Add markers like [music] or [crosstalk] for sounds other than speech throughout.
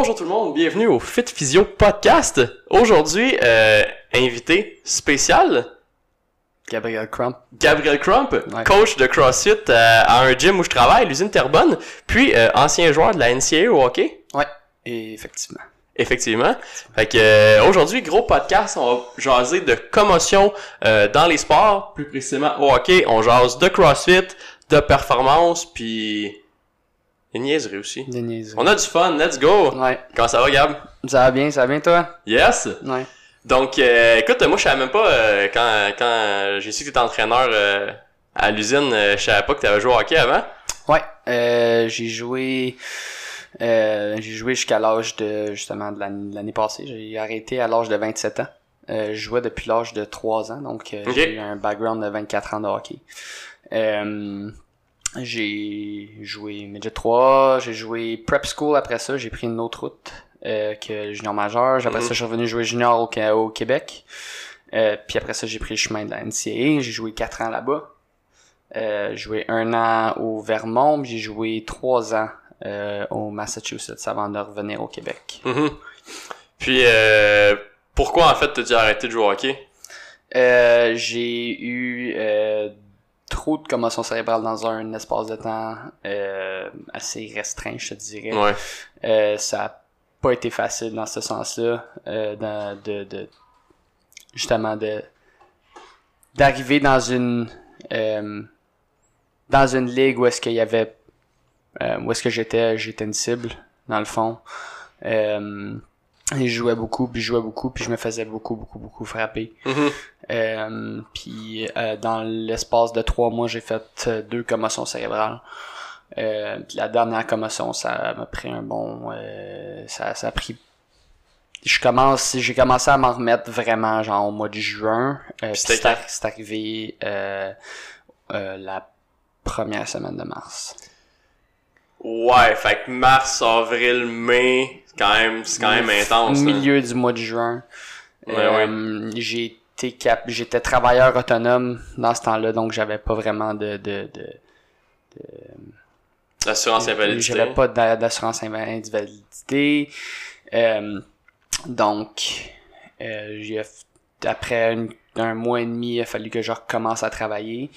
Bonjour tout le monde, bienvenue au Fit Physio Podcast. Aujourd'hui, euh, invité spécial, Gabriel Crump. Gabriel Crump, Ouais. coach de CrossFit euh, à un gym où je travaille, l'usine Terrebonne, puis euh, ancien joueur de la NCAA au hockey. Ouais, effectivement. Effectivement. Fait que euh, aujourd'hui, gros podcast, on va jaser de commotion dans les sports, plus précisément au hockey. On jase de CrossFit, de performance, puis des niaiseries aussi. Des niaiseries. On a du fun, let's go! Ouais. Comment ça va, Gab? Ça va bien, ça va bien toi? Yes! Ouais. Donc, euh, écoute, moi, je savais même pas, euh, quand, quand j'ai su que t'étais entraîneur euh, à l'usine, euh, je savais pas que t'avais joué au hockey avant. Ouais, euh, j'ai joué euh, j'ai joué jusqu'à l'âge de justement de l'année, passée. J'ai arrêté à l'âge de 27 ans. Euh, je jouais depuis l'âge de 3 ans, donc euh, j'ai eu un background de 24 ans de hockey. Euh, j'ai joué Midget 3, j'ai joué Prep School après ça, j'ai pris une autre route euh, que junior majeur. Après Mhm. ça, je suis revenu jouer junior au, au Québec. Euh, puis après ça, j'ai pris le chemin de la NCAA. J'ai joué 4 ans là-bas. Euh, j'ai joué un an au Vermont, j'ai joué trois ans euh, au Massachusetts avant de revenir au Québec. Mhm. Puis, euh, pourquoi en fait t'as dû arrêter de jouer au hockey? Euh, j'ai eu euh, trop de commotion cérébrale dans un espace de temps euh, assez restreint, je te dirais. Ouais. Euh, ça a pas été facile dans ce sens-là, euh, dans- de, de justement de d'arriver dans une euh, dans une ligue où est-ce qu'il y avait euh, où est-ce que j'étais j'étais une cible dans le fond. Et je jouais beaucoup, puis je jouais beaucoup, puis je me faisais beaucoup, beaucoup, beaucoup frapper. Mhm. Euh, puis euh, dans l'espace de trois mois, j'ai fait euh, deux commotions cérébrales. Euh, la dernière commotion, ça m'a pris un bon, euh, ça, ça a pris. Je commence, j'ai commencé à m'en remettre vraiment genre au mois de juin. Euh, c'est arri- c'est arrivé euh, euh, la première semaine de mars. Ouais, fait que mars, avril, mai, quand même, c'est quand même intense. Au milieu du mois de juin. Ouais, Euh, J'ai été cap, j'étais travailleur autonome dans ce temps-là, donc j'avais pas vraiment de, de, de L'assurance invalidité. J'avais pas d'a- d'assurance inva- invalidité. Euh, donc, euh, après une- un mois et demi, il a fallu que je recommence à travailler.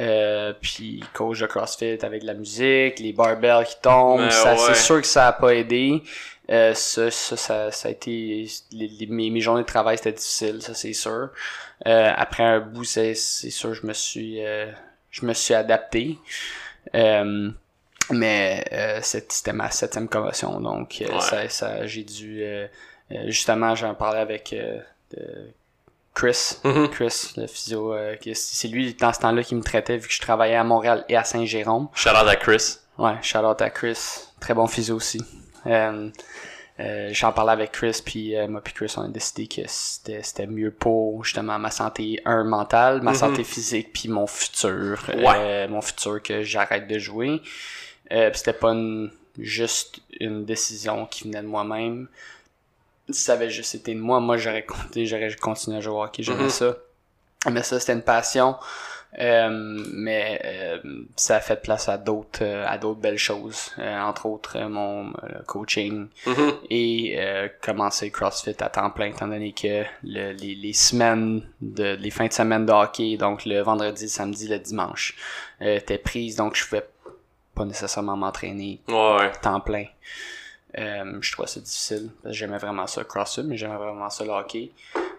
Euh, puis coach de CrossFit avec de la musique, les barbells qui tombent, ouais. c'est sûr que ça a pas aidé. Euh, ça, ça, ça, ça a été les, les- mes, mes journées de travail c'était difficile, ça c'est sûr. Euh, après un bout, c'est c'est sûr, je me suis, euh, je me suis adapté. Euh, mais euh, c'était ma septième commotion, donc Ouais. ça, ça, j'ai dû justement j'en parlais avec Chris, Mhm. Chris le physio, euh, c'est lui dans ce temps-là qui me traitait vu que je travaillais à Montréal et à Saint-Jérôme. Shout out à Chris. Ouais, shout out à Chris, très bon physio aussi. Euh, euh, J'en parlais avec Chris, puis moi puis Chris, on a décidé que c'était mieux pour justement ma santé, un, mentale, ma Mhm. santé physique, puis mon futur, Ouais. mon futur que j'arrête de jouer. Euh, puis c'était pas une- juste une décision qui venait de moi-même. Si ça avait juste été de moi, moi j'aurais compté, j'aurais continué à jouer au hockey, j'aimais Mhm. ça. Mais ça, c'était une passion. Euh, mais euh, ça a fait place à d'autres euh, à d'autres belles choses Euh, entre autres euh, mon coaching Mhm. et euh, commencer CrossFit à temps plein étant donné que le- les, les semaines de les fins de semaine de hockey donc le vendredi le samedi le dimanche euh, étaient prises donc je pouvais pas nécessairement m'entraîner Ouais, ouais. à temps plein euh, je trouvais ça difficile parce que j'aimais vraiment ça CrossFit mais j'aimais vraiment ça le hockey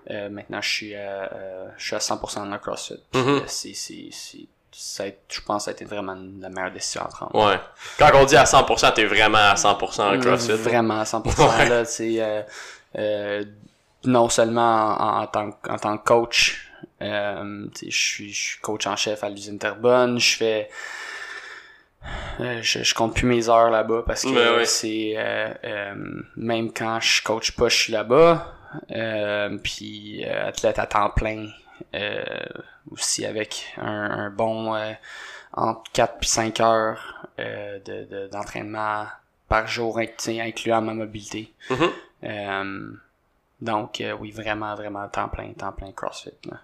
euh, maintenant je suis à, euh, je suis à 100% dans le CrossFit euh, c'est c'est c'est ça a été- je pense que ça a été vraiment la meilleure décision à prendre Ouais. Quand on dit à 100%, t'es vraiment à 100% le Mm, CrossFit. Vraiment à 100%. Ouais. Là, c'est euh, euh, non seulement en, en tant, que- en tant que coach, euh, je suis coach en chef à l'usine Terrebonne, je fais euh, je, je compte plus mes heures là-bas parce que c'est euh, euh, même quand je coach pas, je suis là-bas. Puis athlète à temps plein aussi avec un, un bon entre 4 puis 5 heures euh, de, de- d'entraînement par jour, incluant ma mobilité. Mhm. Euh, donc, oui, vraiment, vraiment, temps plein, temps plein CrossFit. là.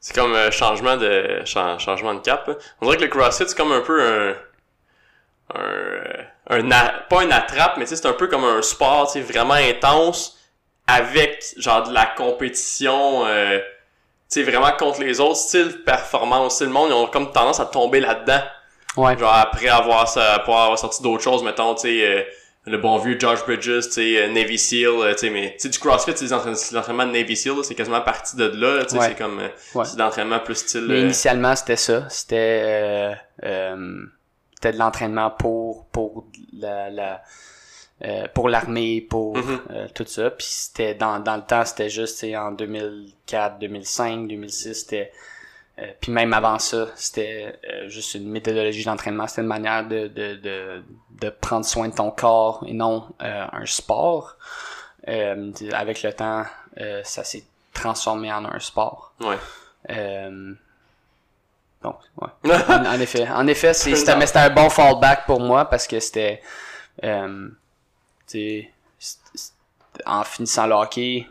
C'est comme un changement de chan- changement de cap. là. On dirait que le CrossFit c'est comme un peu un un, euh, un a- pas un attrape, mais tu sais, c'est un peu comme un sport, tu sais, vraiment intense, avec, genre, de la compétition, euh, tu sais, vraiment contre les autres, style performance, tu sais, le monde, ils ont comme tendance à tomber là-dedans. Ouais. Genre, après avoir, ça, avoir sorti d'autres choses, mettons, tu sais, euh, le bon vieux Josh Bridges, tu sais, euh, Navy SEAL, euh, tu sais, mais, tu sais, du CrossFit, c'est l'entraînement de Navy SEAL, c'est quasiment partie de là, tu sais, Ouais. c'est comme, Ouais. c'est l'entraînement plus style, Mais initialement, c'était ça. C'était euh, euh, c'était de l'entraînement pour pour la, la euh, pour l'armée, pour Mhm. euh, tout ça. Puis c'était dans, dans le temps, c'était juste en 2004, 2005, 2006, c'était euh, puis même avant ça, c'était juste une méthodologie d'entraînement. C'était une manière de, de, de, de prendre soin de ton corps et non un sport. Avec le temps, ça s'est transformé en un sport. ouais. Donc, ouais. [laughs] En, en effet, en effet, c'est- c'était, mais c'était un bon fallback pour moi parce que c'était, euh, tu sais, c'est- c'est- en finissant le hockey,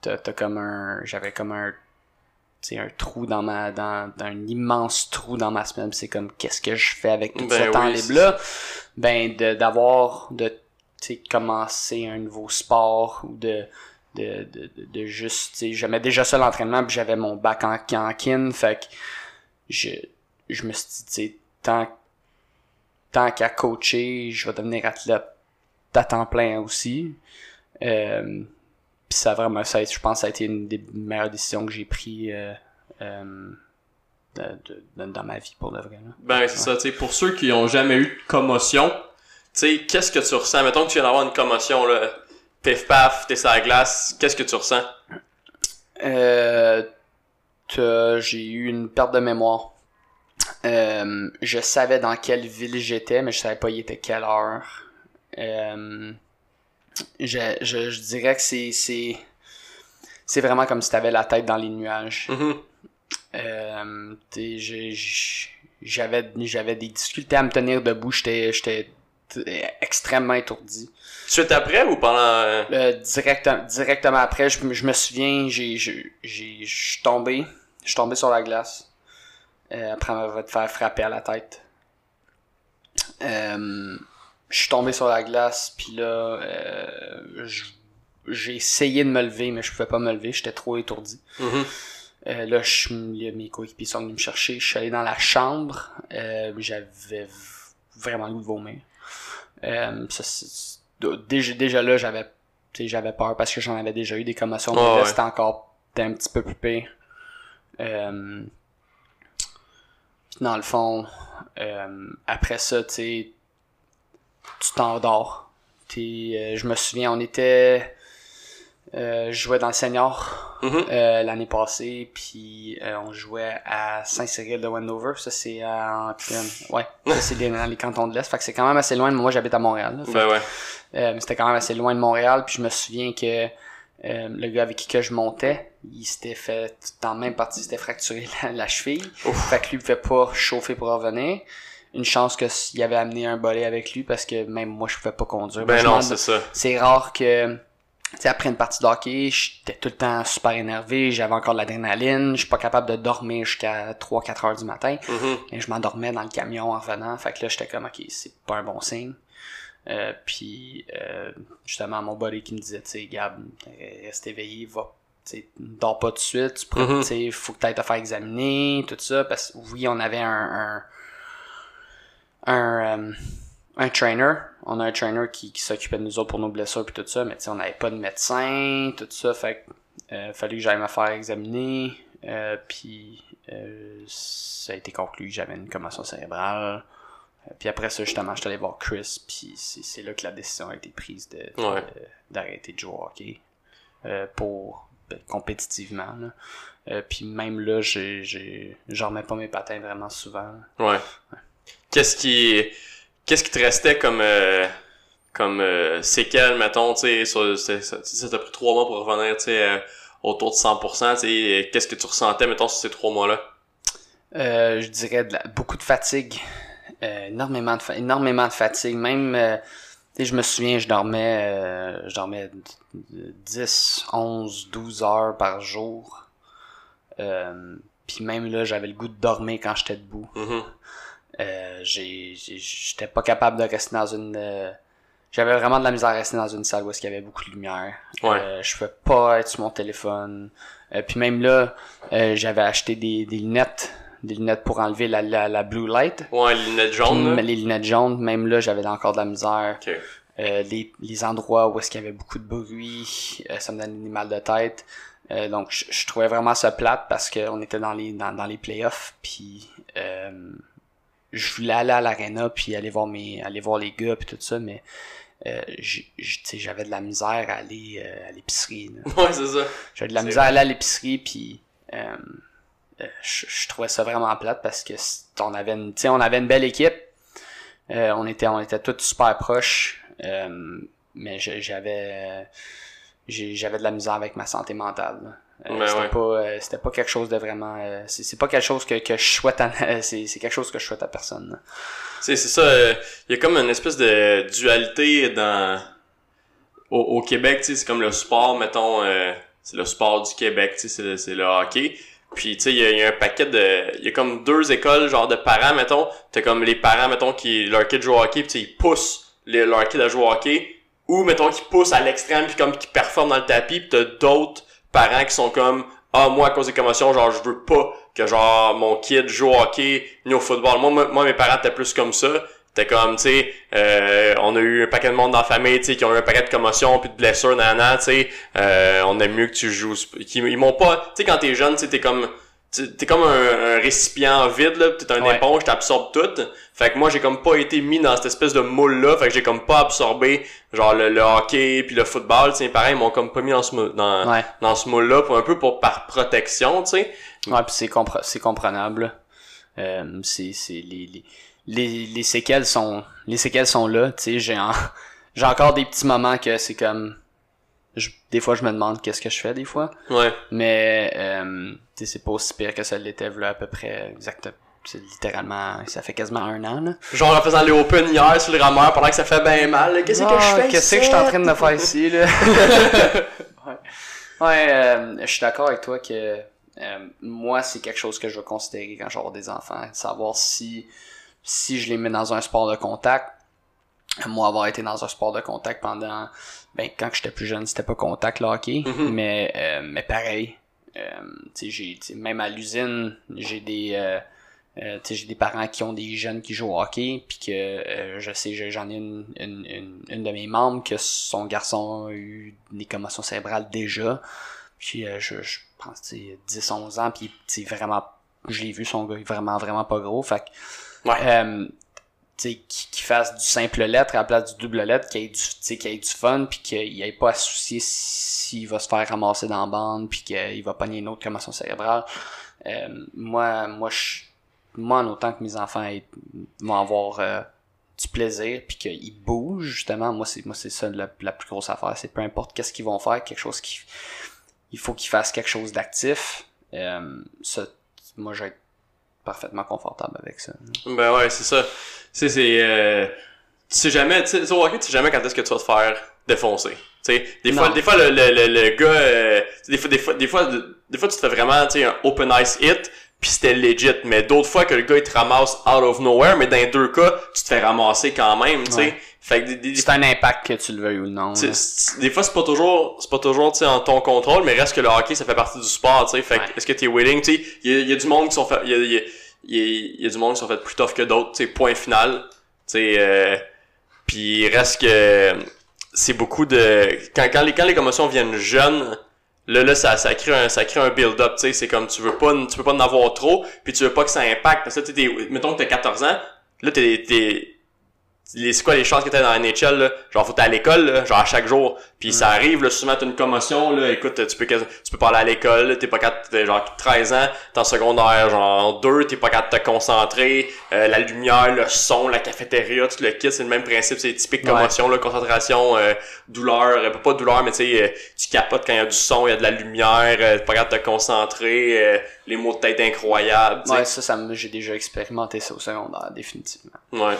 t'as, t'as comme un, j'avais comme un, tu sais, un trou dans ma, dans, dans un immense trou dans ma semaine. C'est comme, qu'est-ce que je fais avec tout Ben ce temps libre là Ben, de, d'avoir, de, tu sais, commencer un nouveau sport ou de, de, de, de, de juste, tu sais, j'aimais déjà ça l'entraînement, puis j'avais mon bac en, en kin, fait que je, je me suis dit, tu sais, tant, tant qu'à coacher, je vais devenir athlète à temps plein aussi. Euh, puis ça a vraiment, ça, a été- je pense que ça a été une des meilleures décisions que j'ai prises euh, euh, de, de- de- dans ma vie pour de vrai. Là. Ben, c'est ça, tu sais, pour ceux qui ont jamais eu de commotion, tu sais, qu'est-ce que tu ressens? Mettons que tu viens d'avoir une commotion, là, pif paf, t'es sur la glace, qu'est-ce que tu ressens? Euh, t'as- j'ai eu une perte de mémoire. Euh, je savais dans quelle ville j'étais, mais je savais pas il était quelle heure. Euh, je, je, je dirais que c'est c'est c'est vraiment comme si t'avais la tête dans les nuages. Mhm. Euh, j'ai- j'avais j'avais des difficultés à me tenir debout. J'étais j'étais extrêmement étourdi. Suite après ou pendant... euh, Euh, direct, directement après, je, me- je me souviens, j'ai, j'ai, j'ai- je suis tombé, je suis tombé sur la glace, euh, après m'avoir fait faire frapper à la tête. Euh, je suis tombé sur la glace, puis là, euh, j'ai essayé de me lever, mais je pouvais pas me lever, j'étais trop étourdi. mhm. Euh, là, je, mes coéquipiers sont venus me chercher. Je suis allé dans la chambre. Euh, J'avais vraiment le goût de vomir. Euh, ça, déjà, déjà là, j'avais j'avais peur parce que j'en avais déjà eu des commotions. mais là, ouais. c'était encore un petit peu plus pire. Euh, dans le fond, euh, après ça, tu sais, tu t'endors. Euh, je me souviens, on était... euh, je jouais dans le senior Mhm. euh, l'année passée, puis on jouait à Saint-Cyril de Wendover. Ça, c'est à... Ouais, c'est dans les cantons de l'Est. Fait que c'est quand même assez loin. Moi, j'habite à Montréal. là. Fait Ben ouais. mais c'était quand même assez loin de Montréal. Puis je me souviens que euh, le gars avec qui que je montais, il s'était fait, dans la même partie, il s'était fracturé la, la cheville. Ouf. Fait que lui, il pouvait pas chauffer pour revenir. Une chance que s- il avait amené un bollet avec lui parce que même moi, je pouvais pas conduire. Ben non, c'est ça. c'est rare que, tu sais, après une partie de hockey, j'étais tout le temps super énervé, j'avais encore de l'adrénaline, je suis pas capable de dormir jusqu'à 3-4 heures du matin. Mhm. Et je m'endormais dans le camion en revenant. Fait que là, j'étais comme, ok, c'est pas un bon signe. Euh, puis, euh, justement, mon buddy qui me disait, tu sais, Gab, reste éveillé, va, tu dors pas tout de suite, tu tu sais, faut que t'ailles te faire examiner, tout ça, parce que oui, on avait un, un, un, euh, un trainer, on a un trainer qui, qui s'occupait de nous autres pour nos blessures puis tout ça, mais tu sais, on n'avait pas de médecin, tout ça, fait que, fallait que j'aille me faire examiner, puis ça a été conclu que j'avais une commotion cérébrale. Puis après ça, justement, je suis allé voir Chris, puis c'est là que la décision a été prise de de- Ouais. d'arrêter de jouer au hockey euh, pour ben, compétitivement. Là. Euh, puis même là, j'ai j'en remets pas mes patins vraiment souvent. là. Ouais. Qu'est-ce qui qu'est-ce qui te restait comme euh, comme euh, séquelles mettons tu sais ça t'a pris trois mois pour revenir tu sais autour de 100% tu sais qu'est-ce que tu ressentais mettons sur ces trois mois là Euh, je dirais de la- beaucoup de fatigue. Euh, énormément, de énormément de fatigue. Même, euh, je me souviens, je dormais, euh, je dormais d- d- 10, 11, 12 heures par jour. Euh, Puis même là, j'avais le goût de dormir quand j'étais debout. J'ai, j'ai- j'étais pas capable de rester dans une. euh, j'avais vraiment de la misère à rester dans une salle où il y avait beaucoup de lumière. Ouais. Euh, je pouvais pas être sur mon téléphone. Euh, puis même là, euh, j'avais acheté des, des lunettes, des lunettes pour enlever la, la, la blue light. Ouais, les lunettes jaunes, Puis les lunettes jaunes, même là, j'avais encore de la misère. Ok. Euh, les, les endroits où est-ce qu'il y avait beaucoup de bruit, euh, ça me donnait des mal de tête. Euh, donc je, je trouvais vraiment ça plate parce qu'on était dans les dans, dans les playoffs puis euh, je voulais aller à l'arena puis aller voir mes aller voir les gars puis tout ça mais euh, j'avais de la misère à aller euh, à l'épicerie. Ouais, c'est ça. J'avais de la misère à aller à l'épicerie puis euh, je, je trouvais ça vraiment plate parce que c'est- on avait une, on avait une belle équipe. Euh, on était on était tous super proches. euh, mais j'avais j'avais de la misère avec ma santé mentale. Euh, c'était ouais. pas euh, c'était pas quelque chose de vraiment euh, c'est c'est pas quelque chose que, que je souhaite à [laughs] c'est c'est quelque chose que je souhaite à personne. sais, c'est ça. euh, Il y a comme une espèce de dualité dans au, au Québec, tu sais, c'est comme le sport, mettons, euh, c'est le sport du Québec, tu sais, c'est le, c'est le hockey. Puis tu sais, il y, y a un paquet de, il y a comme deux écoles genre de parents, mettons. T'as comme les parents, mettons, qui leur kid joue au hockey, puis ils poussent leur kid à jouer au hockey, ou mettons qui poussent à l'extrême, puis comme qui performent dans le tapis, puis t'as d'autres parents qui sont comme ah moi à cause des commotions genre je veux pas que genre mon kid joue au hockey ni au football moi, moi, mes parents étaient plus comme ça T'es comme, tu sais, euh, on a eu un paquet de monde dans la famille, tu sais, qui ont eu un paquet de commotions puis de blessures, nanana, tu sais, euh, on aime mieux que tu joues, ils m'ont pas, tu sais, quand t'es jeune, tu t'es comme, t'es comme un, un récipient vide, là, t'es un Ouais. éponge, t'absorbes tout. Fait que moi, j'ai comme pas été mis dans cette espèce de moule-là, fait que j'ai comme pas absorbé, genre, le, le hockey puis le football, tu sais, pareil, ils m'ont comme pas mis dans ce, moule- dans, Ouais. dans ce moule-là, pour un peu pour par protection, tu sais. Ouais, puis c'est compre- c'est comprenable. Euh, c'est c'est les, les les les séquelles sont les séquelles sont là, tu sais, j'ai en- [laughs] j'ai encore des petits moments que c'est comme je- des fois je me demande qu'est-ce que je fais des fois, Ouais. mais euh, tu sais c'est pas aussi pire que ça l'était là à peu près exact c'est littéralement ça fait quasiment un an là. Genre, en faisant les open hier sur le rameur pendant que ça fait bien mal, qu'est-ce que je fais Ah, Qu'est-ce que je suis en train de faire ici, là? [laughs] ouais, ouais euh, je suis d'accord avec toi que euh, moi, c'est quelque chose que je veux considérer quand avoir des enfants. Savoir si, si je les mets dans un sport de contact. Moi, avoir été dans un sport de contact pendant... Ben, quand j'étais plus jeune, c'était pas contact, le hockey. Mhm. mais, euh, mais pareil. Euh, tu sais, j'ai, même à l'usine, j'ai des... euh, euh, tu sais, j'ai des parents qui ont des jeunes qui jouent au hockey, puis que euh, je sais, j'en ai une, une, une, une de mes membres que son garçon a eu des commotions cérébrales déjà. Puis euh, je, je pense tu sais, 10-11 ans, puis c'est vraiment, je l'ai vu, son gars est vraiment, vraiment pas gros. Fait que, Ouais. euh, qu'il qu'il fasse du simple lettre à la place du double lettre, qu'il ait du, sais, qu'il ait du fun, puis qu'il ait pas à soucier s'il va se faire ramasser dans la bande, puis qu'il va pogner une autre commotion cérébrale. Euh, moi, moi, je, moi, en autant que mes enfants vont avoir euh, du plaisir, puis qu'ils bougent, justement, moi, c'est moi c'est ça la, la plus grosse affaire. C'est peu importe qu'est-ce qu'ils vont faire, quelque chose qui... Il faut qu'ils fassent quelque chose d'actif. Euh, moi, être parfaitement confortable avec ça. Ben ouais, c'est ça. Tu sais, c'est... Euh, tu sais jamais, tu sais, au hockey, tu sais jamais quand est-ce que tu vas te faire défoncer. Tu sais, des fois, Non. des fois, le, le, le, le gars, euh, des fois, des fois, des fois, des fois, tu te fais vraiment, tu sais, un open ice hit, puis c'était legit. Mais d'autres fois que le gars, il te ramasse out of nowhere, mais dans les deux cas, tu te fais ramasser quand même, tu sais. Ouais. Fait que des, des, C'est un impact que tu le veuilles ou non. Des fois c'est pas toujours c'est pas toujours tu sais en ton contrôle mais reste que le hockey ça fait partie du sport tu sais fait que Ouais. est-ce que t'es willing tu sais il y y a du monde qui sont fait il y a, y a- y a du monde qui sont fait plus tough que d'autres tu sais point final tu sais euh, puis reste que c'est beaucoup de quand quand les quand les commotions viennent jeunes là là ça ça crée un ça crée un build up tu sais. C'est comme tu veux pas tu veux pas en avoir trop puis tu veux pas que ça impacte. Parce que tu mettons que t'as 14 ans là t'es c'est quoi les chances que t'es dans la NHL là? genre faut t'es à l'école là, genre à chaque jour puis ça arrive là souvent t'as une commotion là écoute tu peux tu peux pas aller à l'école t'es pas capable t'as genre 13 ans t'es en secondaire genre 2 t'es pas capable de te concentrer euh, la lumière le son la cafétéria tout le kit c'est le même principe c'est typique Ouais. commotion là concentration euh, douleur euh, pas douleur mais tu sais euh, tu capotes quand il y a du son il y a de la lumière euh, t'es pas capable de te concentrer euh, les mots de tête incroyables tu sais. Ouais, ça, ça me- j'ai déjà expérimenté ça au secondaire, définitivement. Ouais.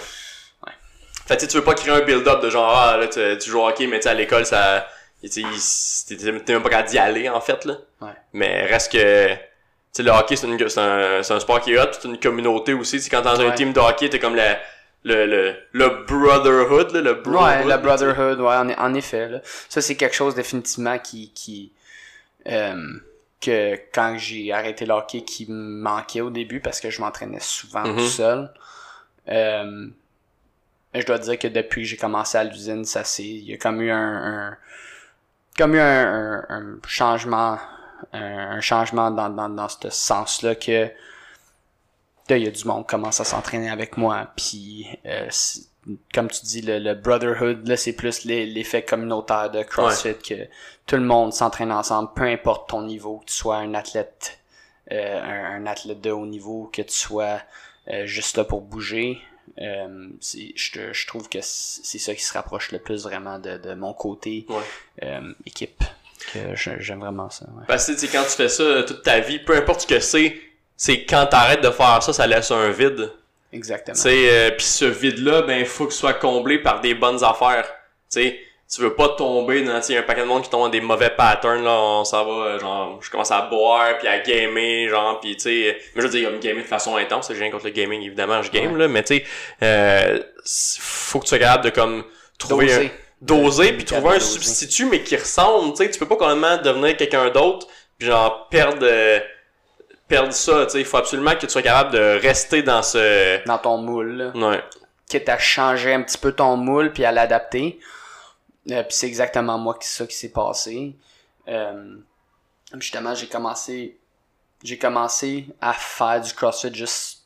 Fait que tu tu veux pas créer un build-up de genre, ah, là, tu, tu joues au hockey, mais tu à l'école, ça, tu t'es même pas capable d'y aller, en fait, là. Ouais. Mais reste que, sais, le hockey, c'est un, c'est un sport qui est hot, c'est une communauté aussi. Tu quand t'es dans un Ouais. team de hockey, t'es comme le, le, le brotherhood, là, le Ouais, brotherhood. la brotherhood, ouais, en, en effet. Là. Ça, c'est quelque chose définitivement qui, qui euh, que quand j'ai arrêté le hockey, qui me manquait au début parce que je m'entraînais souvent Mhm. tout seul. Euh, je dois dire que depuis que j'ai commencé à l'usine, ça c'est, il y a comme eu un, un comme eu un, un- un changement, un, un changement dans, dans, dans ce sens-là que là, il y a du monde qui commence à s'entraîner avec moi, puis euh, comme tu dis, le, le brotherhood, là, c'est plus l'e- l'effet communautaire de CrossFit, que tout le monde s'entraîne ensemble, peu importe ton niveau, que tu sois un athlète, euh, un, un athlète de haut niveau, que tu sois euh, juste là pour bouger. Euh, je, trouve que c'est ça qui se rapproche le plus vraiment de, de mon côté Ouais. euh, équipe. Que j'aime vraiment ça. ouais. Parce que, quand tu fais ça toute ta vie, peu importe ce que c'est, c'est quand t'arrêtes de faire ça, ça laisse un vide. Exactement. Tu sais, euh, puis ce vide-là, ben, faut qu'il soit comblé par des bonnes affaires. Sais, tu veux pas tomber dans, un paquet de monde qui tombe dans des mauvais patterns, là, on s'en va, euh, genre, je commence à boire, puis à gamer, genre, puis tu sais, mais je veux dire, gamer de façon intense, j'ai rien contre le gaming, évidemment, je game, là, mais tu sais, euh, faut que tu sois capable de, comme, trouver Doser. un, doser, puis trouver un doser. substitut, mais qui ressemble, tu sais, tu peux pas complètement devenir quelqu'un d'autre, puis genre, perdre, euh, perdre ça, tu sais, il faut absolument que tu sois capable de rester dans ce, Dans ton moule. là. ouais. quitte à changer un petit peu ton moule puis à l'adapter. Euh, puis c'est exactement moi qui ça qui s'est passé. Euh, justement, j'ai commencé j'ai commencé à faire du CrossFit juste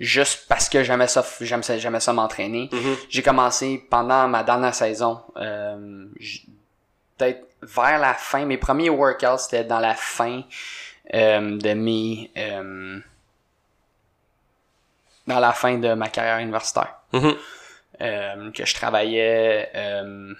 juste parce que j'aimais ça j'aimais ça, j'aimais ça m'entraîner. Mhm. J'ai commencé pendant ma dernière saison euh, peut-être vers la fin mes premiers workouts c'était dans la fin de mes dans la fin de ma carrière universitaire Mhm. Euh, que je travaillais euh,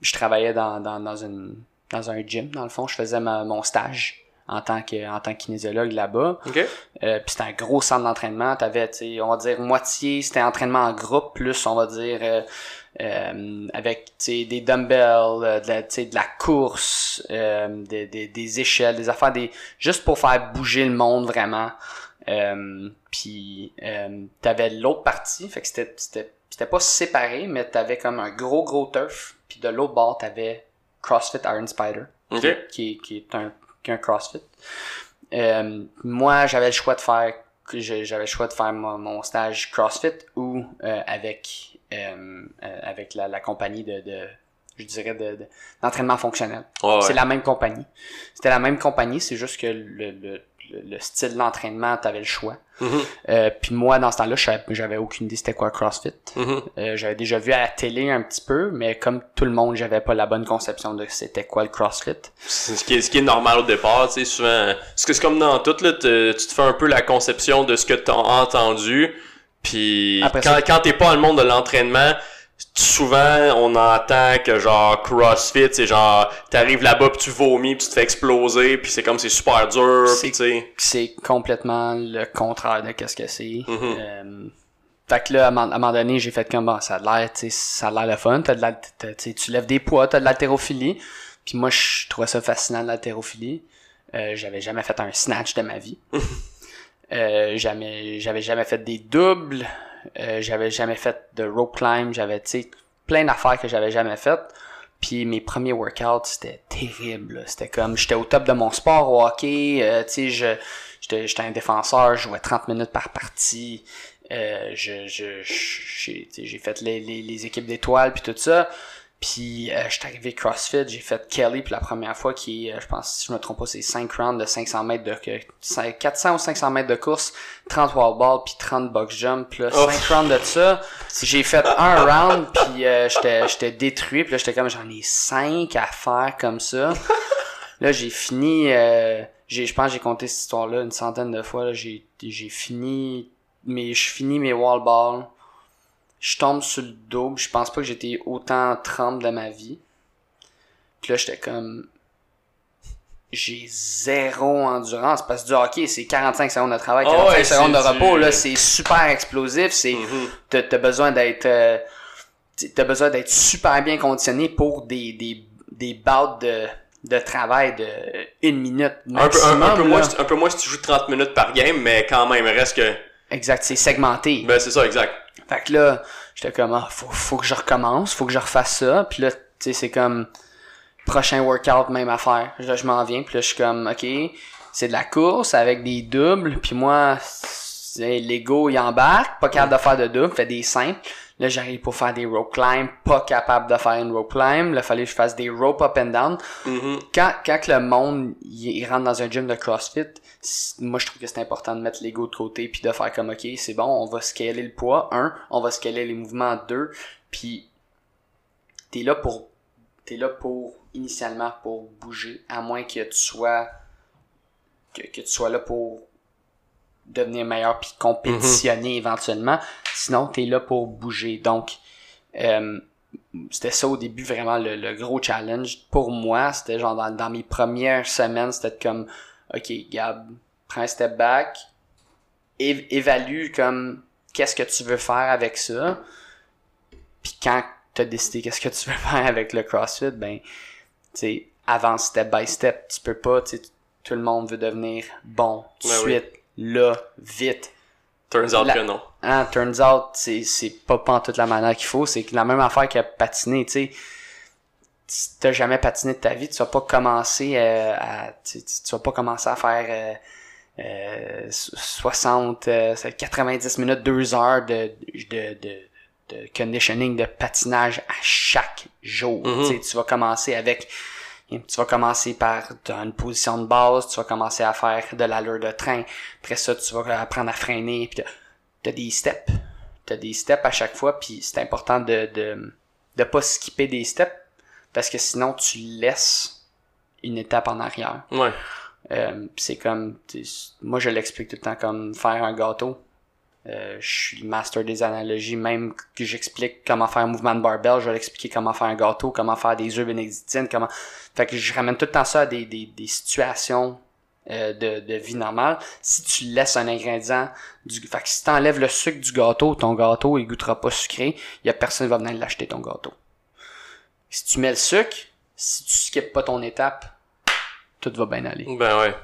je travaillais dans, dans, dans une dans un gym dans le fond. Je faisais ma- mon stage en tant que en tant que kinésiologue là-bas. OK. euh, puis c'était un gros centre d'entraînement. T'avais tu on va dire moitié c'était entraînement en groupe plus on va dire euh, euh, avec des dumbbells euh, de la, de la course euh, des, des, des échelles des affaires des juste pour faire bouger le monde vraiment euh, puis euh, t'avais l'autre partie fait que c'était c'était c'était pas séparé mais t'avais comme un gros gros turf puis de l'autre bord t'avais CrossFit Iron Spider OK. qui, qui est un, qui est un CrossFit. Euh, moi, j'avais le choix de faire j'avais le choix de faire mon, mon stage CrossFit ou euh, avec euh, euh, avec la, la compagnie de, de je dirais de, de- d'entraînement fonctionnel. Ouais. C'est la même compagnie. C'était la même compagnie, c'est juste que le, le, le, le style d'entraînement, t'avais le choix. Mhm. Euh, puis moi, dans ce temps-là, j'avais aucune idée c'était quoi CrossFit. Mhm. Euh, j'avais déjà vu à la télé un petit peu, mais comme tout le monde, j'avais pas la bonne conception de c'était quoi le CrossFit. Ce qui, est, ce qui est normal au départ, tu sais, souvent. Parce que c'est comme dans tout, là, te- tu te fais un peu la conception de ce que t'as entendu. Puis Après quand, ça- quand t'es pas dans le monde de l'entraînement, souvent on entend que genre CrossFit, c'est genre t'arrives là-bas puis tu vomis puis tu te fais exploser puis c'est comme c'est super dur C'est- complètement le contraire de qu'est-ce que c'est. Euh, fait que là, à un moment donné, j'ai fait comme, bon, ça a l'air, ça a l'air le fun. T'as de la, tu lèves des poids, t'as de l'haltérophilie. Puis moi, je trouvais ça fascinant, l'haltérophilie. Euh, j'avais jamais fait un snatch de ma vie. [laughs] euh, jamais, j'avais jamais fait des doubles. Euh, j'avais jamais fait de rope climb. J'avais, tu sais, plein d'affaires que j'avais jamais faites. Puis mes premiers workouts, c'était terrible. C'était comme, j'étais au top de mon sport au hockey. euh, tu sais, j'étais, j'étais un défenseur, je jouais 30 minutes par partie. Euh, je, je, j'ai fait les, les, les équipes d'étoiles puis tout ça. Puis euh, j'étais arrivé CrossFit, j'ai fait Kelly pour la première fois qui est, euh, je pense, si je me trompe pas, c'est 5 rounds de 500 mètres de, que- cin- 400 ou 500 mètres de course, 30 wall ball puis 30 box jump, puis là, Oh. 5 rounds de ça. J'ai fait un round puis euh, j'étais, j'étais détruit puis là j'étais comme j'en ai 5 à faire comme ça. Là j'ai fini, euh, j'ai, je pense que j'ai compté cette histoire-là une centaine de fois. J'ai, j'ai fini, mes, je finis mes wall balls je tombe sur le dos, puis je pense pas que j'étais autant trempe de ma vie. Puis là, j'étais comme... J'ai zéro endurance, parce que du hockey, c'est 45 secondes de travail, Ah 45 ouais, secondes de repos, du- là, c'est super explosif, c'est... Mhm. T'as t'as besoin d'être... euh, t'as besoin d'être super bien conditionné pour des, des, des bouts de de travail de une minute Un peu, maximum. un, un peu moins, si- un peu moins si tu joues 30 minutes par game, mais quand même, reste que. Exact, c'est segmenté. Ben, c'est ça, exact. Fait que là, j'étais comme, ah, faut, faut que je recommence, faut que je refasse ça. Puis là, tu sais, c'est comme, prochain workout, même affaire. Là, je m'en viens, puis là, je suis comme, ok, c'est de la course avec des doubles. Puis moi, c'est- l'ego, il embarque, pas capable de faire de double, fait des simples. Là, j'arrive pour faire des rope climb, pas capable de faire une rope climb. Là, fallait que je fasse des rope up and down. Mhm. Quand, quand le monde, il, rentre dans un gym de CrossFit, moi, je trouve que c'est important de mettre l'ego de côté puis de faire comme, OK, c'est bon, on va scaler le poids, un, on va scaler les mouvements, deux, puis t'es là pour, t'es là pour, initialement, pour bouger, à moins que tu sois, que, que tu sois là pour devenir meilleur puis compétitionner éventuellement. Sinon, t'es là pour bouger. Donc, euh, c'était ça au début vraiment le, le gros challenge pour moi c'était genre dans, dans mes premières semaines c'était comme ok Gab prends un step back évalue comme qu'est-ce que tu veux faire avec ça puis quand t'as décidé qu'est-ce que tu veux [laughs] faire avec le CrossFit ben tu sais avance step by step tu peux pas tu sais, tout le monde veut devenir bon tout de Ouais, oui. Là vite Turns out La- que non. Hein, turns out, c'est, c'est pas toute la manière qu'il faut. C'est la même affaire que patiner, tu sais. Si t'as jamais patiné de ta vie, tu vas pas commencer euh, à, tu, vas pas commencer à faire euh, euh, so- 60, euh, 90 minutes, 2 heures de, de, de, de conditioning, de patinage à chaque jour. Mhm. Sais, tu vas commencer avec tu vas commencer par une position de base, tu vas commencer à faire de l'allure de train. Après ça, tu vas apprendre à freiner. Puis t'as- des steps. T'as des steps à chaque fois. Puis c'est important de, de de pas skipper des steps parce que sinon tu laisses une étape en arrière. Ouais. Euh, c'est comme, moi je l'explique tout le temps comme faire un gâteau. Euh, je suis le master des analogies, même que j'explique comment faire un mouvement de barbell, je vais l'expliquer comment faire un gâteau, comment faire des œufs bénédictines, comment. Fait que je ramène tout le temps ça à des, des, des situations euh, de, de vie normale. Si tu laisses un ingrédient du. Fait que si t'enlèves le sucre du gâteau, ton gâteau il goûtera pas sucré, y a personne qui va venir l'acheter ton gâteau. Si tu mets le sucre, si tu skippes pas ton étape, tout va bien aller. Ben ouais.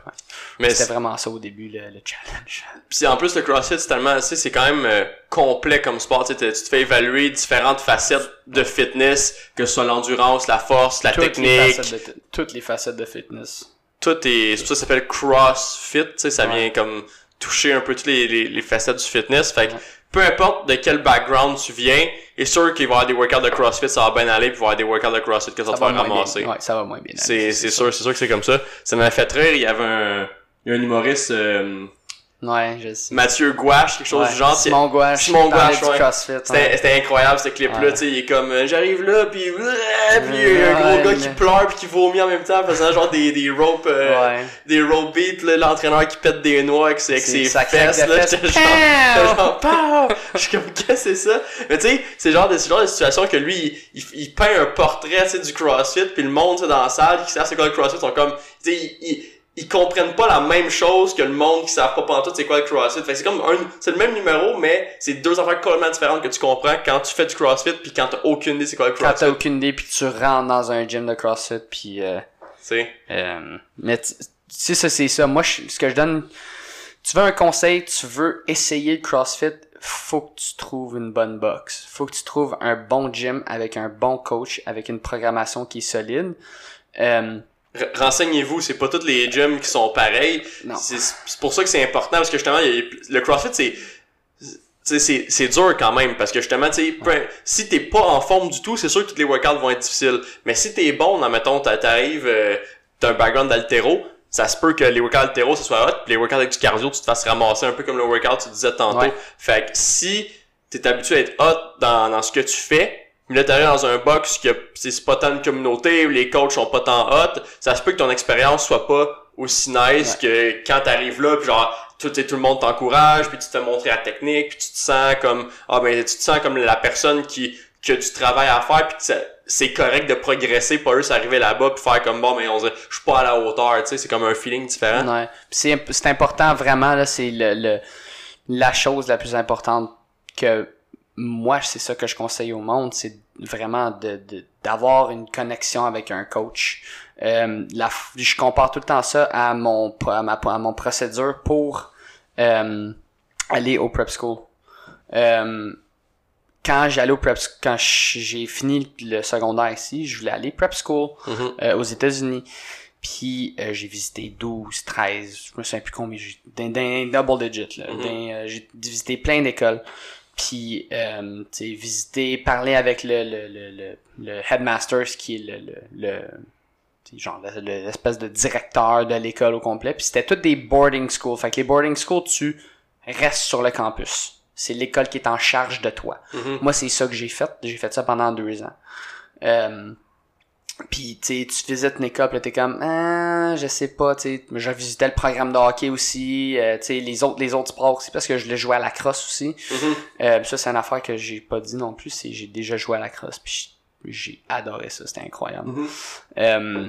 Mais C'était vraiment ça au début, le, le challenge. Puis en plus, le CrossFit, c'est tellement, tu c'est quand même euh, complet comme sport. Tu te- fais évaluer différentes facettes de fitness, que ce soit l'endurance, la force, la Toutes les, technique. facettes de, toutes les facettes de fitness. Tout est, c'est pour ça que ça s'appelle CrossFit. Tu sais, ça Ouais. vient comme toucher un peu toutes les, les, les facettes du fitness. Fait que Ouais. Peu importe de quel background tu viens, est sûr qu'il va y avoir des workouts de CrossFit, ça va bien aller, puis il va y avoir des workouts de CrossFit que ça, va te faire ramasser. bien. Ouais, ça va moins bien. C'est sûr, c'est sûr que c'est comme ça. Ça m'a fait rire, il y avait un, il y a un humoriste, euh, Ouais, je sais. Mathieu Gouache, quelque chose Ouais, du genre. Simon Gouache. Simon il Gouache, ouais. CrossFit. C'était, ouais. c'était incroyable ce clip-là, tu sais, il est comme euh, j'arrive là puis euh, puis il y a un gros gars qui pleure puis qui vomit en même temps faisant genre des des rope euh, des rope beats là, l'entraîneur qui pète des noix avec ses, avec ses fesses là, genre, genre, je suis comme qu'est-ce que c'est ça? Mais tu sais c'est genre de c'est le genre de situation que lui il, il, il peint un portrait tu sais du CrossFit puis le monde tu sais, dans la salle qui savent c'est quoi le CrossFit sont comme tu sais ils, ils comprennent pas la même chose que le monde qui savent pas pantoute c'est quoi le CrossFit. Fait que c'est comme un, c'est le même numéro, mais c'est deux affaires complètement différentes que tu comprends quand tu fais du CrossFit puis quand t'as aucune idée c'est quoi le Quand CrossFit. t'as aucune idée puis tu rentres dans un gym de CrossFit puis euh, sais. euh, mais tu sais ça c'est ça. Moi je- ce que je donne tu veux un conseil, tu veux essayer le CrossFit, faut que tu trouves une bonne box. Faut que tu trouves un bon gym avec un bon coach, avec une programmation qui est solide. Euh, Renseignez-vous, c'est pas tous les gyms qui sont pareils. non. C'est pour ça que c'est important parce que justement, y a- le CrossFit, c'est c'est dur quand même parce que justement, tu sais, peu- si t'es pas en forme du tout, c'est sûr que tous les workouts vont être difficiles. Mais si t'es bon, dans, mettons, t'a- t'arrives, euh, t'as un background d'altéro, ça se peut que les workouts altéro, ce soit hot, puis les workouts avec du cardio, tu te fasses ramasser un peu comme le workout tu disais tantôt. Ouais. Fait que si t'es habitué à être hot dans, dans ce que tu fais, là t'arrives dans un box que c'est pas tant une communauté, où les coachs sont pas tant hot, ça se peut que ton expérience soit pas aussi nice que quand t'arrives là, puis genre tout, tout le monde t'encourage, puis tu te fais montrer la technique, puis tu te sens comme ah ben tu te sens comme la personne qui, qui a du travail à faire, puis c'est correct de progresser, pas juste arriver là-bas puis faire comme bon mais on se- je suis pas à la hauteur, tu sais, c'est comme un feeling différent. Ouais. C'est important vraiment, là, c'est le, le, la chose la plus importante que moi, c'est ça que je conseille au monde, c'est vraiment de d'avoir une connexion avec un coach. Euh, la, je compare tout le temps ça à mon à ma à mon procédure pour euh, aller au prep school. Euh, quand j'allais au prep quand j'ai fini le secondaire ici, je voulais aller prep school Mhm. euh, aux États-Unis. Puis euh, j'ai visité 12, 13, je me souviens plus combien, j'ai- d'un double digit là. Mhm. Euh, j'ai visité plein d'écoles. Puis euh, tu sais visiter, parler avec le le le le, le headmaster, ce qui est le le, le genre le- le- l'espèce de directeur de l'école au complet. Puis c'était toutes des boarding schools. Fait que les boarding schools, tu restes sur le campus. C'est l'école qui est en charge de toi. Mhm. Moi, c'est ça que j'ai fait. J'ai fait ça pendant deux ans. Euh, puis, tu sais, tu visites une école, pis là, t'es comme, ah, je sais pas, tu sais, je visitais le programme de hockey aussi, euh, tu sais, les autres, les autres sports aussi, parce que je l'ai joué à la crosse aussi. Mhm. Euh, ça, c'est une affaire que j'ai pas dit non plus, c'est j'ai déjà joué à la crosse, puis j'ai adoré ça, c'était incroyable. Mhm. Euh,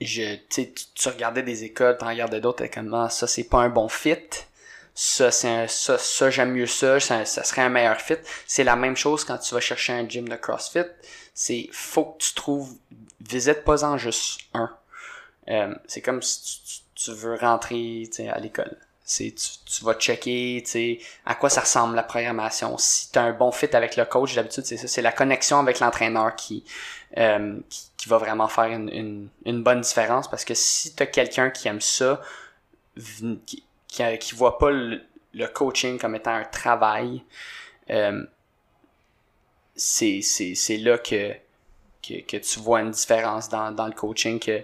je, tu, sais, tu tu regardais des écoles, t'en regardais d'autres, t'es comme, ah, ça c'est pas un bon fit. Ça, c'est un, ça, ça j'aime mieux ça, ça, ça serait un meilleur fit. C'est la même chose quand tu vas chercher un gym de CrossFit. C'est, faut que tu trouves, visite pas en juste un. Euh, c'est comme si tu, tu- veux rentrer, à l'école. Tu, tu vas checker, à quoi ça ressemble la programmation. Si tu as un bon fit avec le coach, d'habitude, c'est ça, c'est la connexion avec l'entraîneur qui, euh, qui, qui va vraiment faire une, une, une bonne différence parce que si tu as quelqu'un qui aime ça, qui, qui, qui voit pas le, le coaching comme étant un travail, euh, c'est, c'est, c'est là que, que, que tu vois une différence dans, dans le coaching que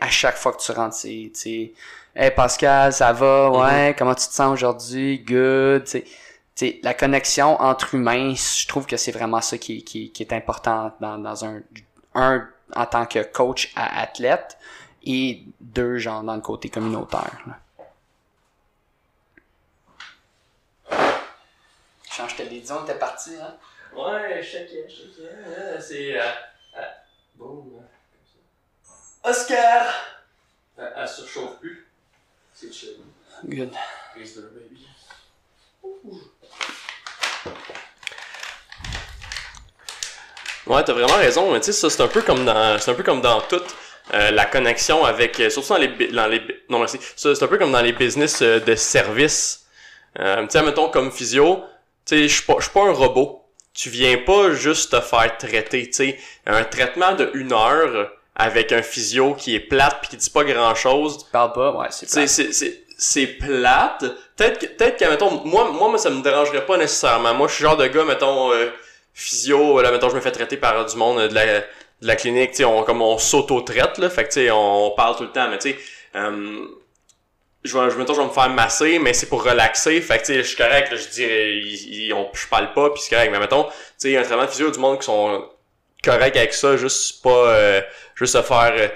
à chaque fois que tu rentres, c'est, tu sais, Hey Pascal, ça va? Ouais, comment tu te sens aujourd'hui? Good. La connexion entre humains, je trouve que c'est vraiment ça qui, qui, qui est important dans, dans un, un, en tant que coach à athlète et deux, genre, dans le côté communautaire. là. Quand je te l'ai dit, on était parti, hein? Ouais, checké, checké. Euh, C'est. Euh, euh, boum. Oscar! Elle, elle surchauffe plus. C'est chill. Good. De baby. Ouais, t'as vraiment raison. mais Tu sais, ça, c'est un peu comme dans, c'est un peu comme dans tout. euh, la connexion avec, euh, surtout dans les, dans les, non merci, ça, c'est un peu comme dans les business euh, de service. Euh, tu sais, mettons comme physio, tu sais, je suis pas, je suis pas un robot. Tu viens pas juste te faire traiter, tu sais, un traitement de une heure avec un physio qui est plate puis qui dit pas grand chose, Tu parles pas? Ouais, c'est plate. c'est c'est c'est plate. Peut-être que peut-être que mettons moi moi moi ça me dérangerait pas nécessairement. Moi je suis genre de gars mettons euh, physio là mettons je me fais traiter par du monde euh, de la de la clinique, tu sais on comme on s'auto-traite là, fait que tu sais on, on parle tout le temps mais tu sais euh, je vais je mettons je vais me faire masser mais c'est pour relaxer, fait que tu sais je suis correct, là, je dis euh, ils- ils- on, je parle pas puis c'est correct mais mettons tu sais il y a un traitement de physio du monde qui sont corrects avec ça, juste pas euh, juste se faire euh,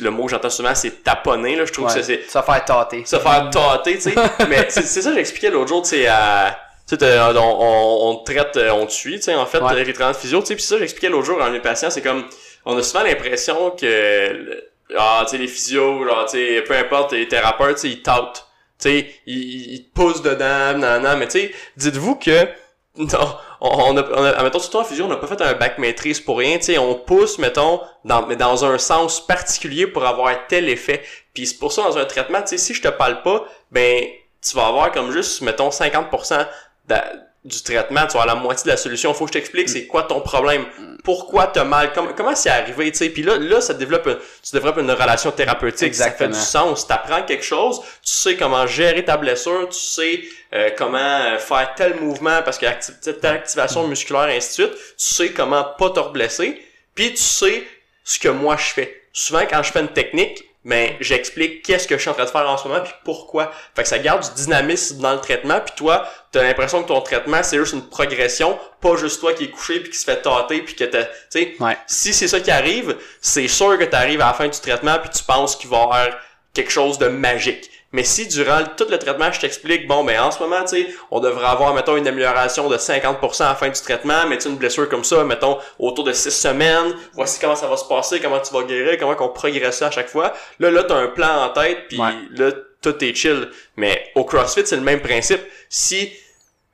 le mot que j'entends souvent c'est taponner là, je trouve Ouais. que c'est vas faire tâter. se faire tâter, tu sais. [laughs] mais c'est c'est ça que j'expliquais l'autre jour, tu sais, à... Tu sais, on, on, on te traite, euh, on te suit, tu sais, en fait, Ouais. les traitements de physio, tu sais, puis ça, j'expliquais l'autre jour à mes patients, c'est comme, on a souvent l'impression que, le- ah, tu sais, les physios, genre, tu sais, peu importe, les thérapeutes, ils tâtent, tu sais, ils, ils te poussent dedans, nan, nan, mais tu sais, dites-vous que, [laughs] non, on, a, on a, mettons, surtout en physio, on n'a pas fait un bac maîtrise pour rien, tu sais, on pousse, mettons, dans, mais dans un sens particulier pour avoir tel effet. Puis c'est pour ça, dans un traitement, tu sais, si je te parle pas, ben, tu vas avoir comme juste, mettons, 50% d'a- du traitement, tu avoir la moitié de la solution. Faut que je t'explique c'est quoi ton problème? Pourquoi t'as mal, comment, comment c'est arrivé, tu sais? Puis là, là, ça développe, un- tu développes une relation thérapeutique. Exactement. Ça fait du sens. T'apprends quelque chose, tu sais comment gérer ta blessure, tu sais euh, comment euh, faire tel mouvement parce que acti- telle activation musculaire, ainsi de suite. Tu sais comment pas te reblesser. Puis tu sais ce que moi je fais. Souvent, quand je fais une technique, ben, j'explique qu'est-ce que je suis en train de faire en ce moment puis pourquoi. Fait que ça garde du dynamisme dans le traitement puis toi, t'as l'impression que ton traitement, c'est juste une progression, pas juste toi qui est couché puis qui se fait tâter puis que t'as, tu sais, Ouais. si c'est ça qui arrive, c'est sûr que tu arrives à la fin du traitement puis tu penses qu'il va y avoir quelque chose de magique. Mais si durant tout le traitement, je t'explique, bon, ben en ce moment, tu sais, on devrait avoir, mettons, une amélioration de 50% à la fin du traitement, mais tu une blessure comme ça, mettons, autour de 6 semaines, voici comment ça va se passer, comment tu vas guérir, comment qu'on progresse à chaque fois. Là, là, t'as un plan en tête, puis Ouais. là, tout est chill. Mais au CrossFit, c'est le même principe. Si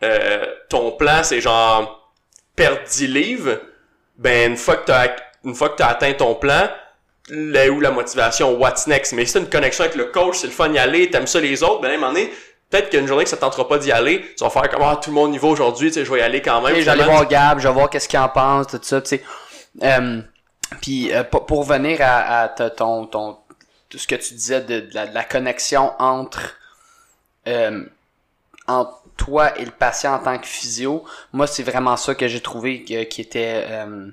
euh, ton plan c'est genre perdre 10 livres, ben une fois que t'as une fois que t'as atteint ton plan, là où la motivation, what's next. Mais si t'as une connexion avec le coach, c'est le fun d'y aller, t'aimes ça les autres, ben à un moment donné, peut-être qu'une journée que ça tentera pas d'y aller, tu vas faire comme ah, tout le monde niveau aujourd'hui, tu sais, je vais y aller quand même. J'allais voir Gab, je vais voir qu'est-ce qu'il en pense, tout ça, tu sais. Euh, puis euh, pour, revenir à, à ton, ton, tout ce que tu disais de, de la, de la connexion entre, euh, entre toi et le patient en tant que physio, moi c'est vraiment ça que j'ai trouvé qui était euh,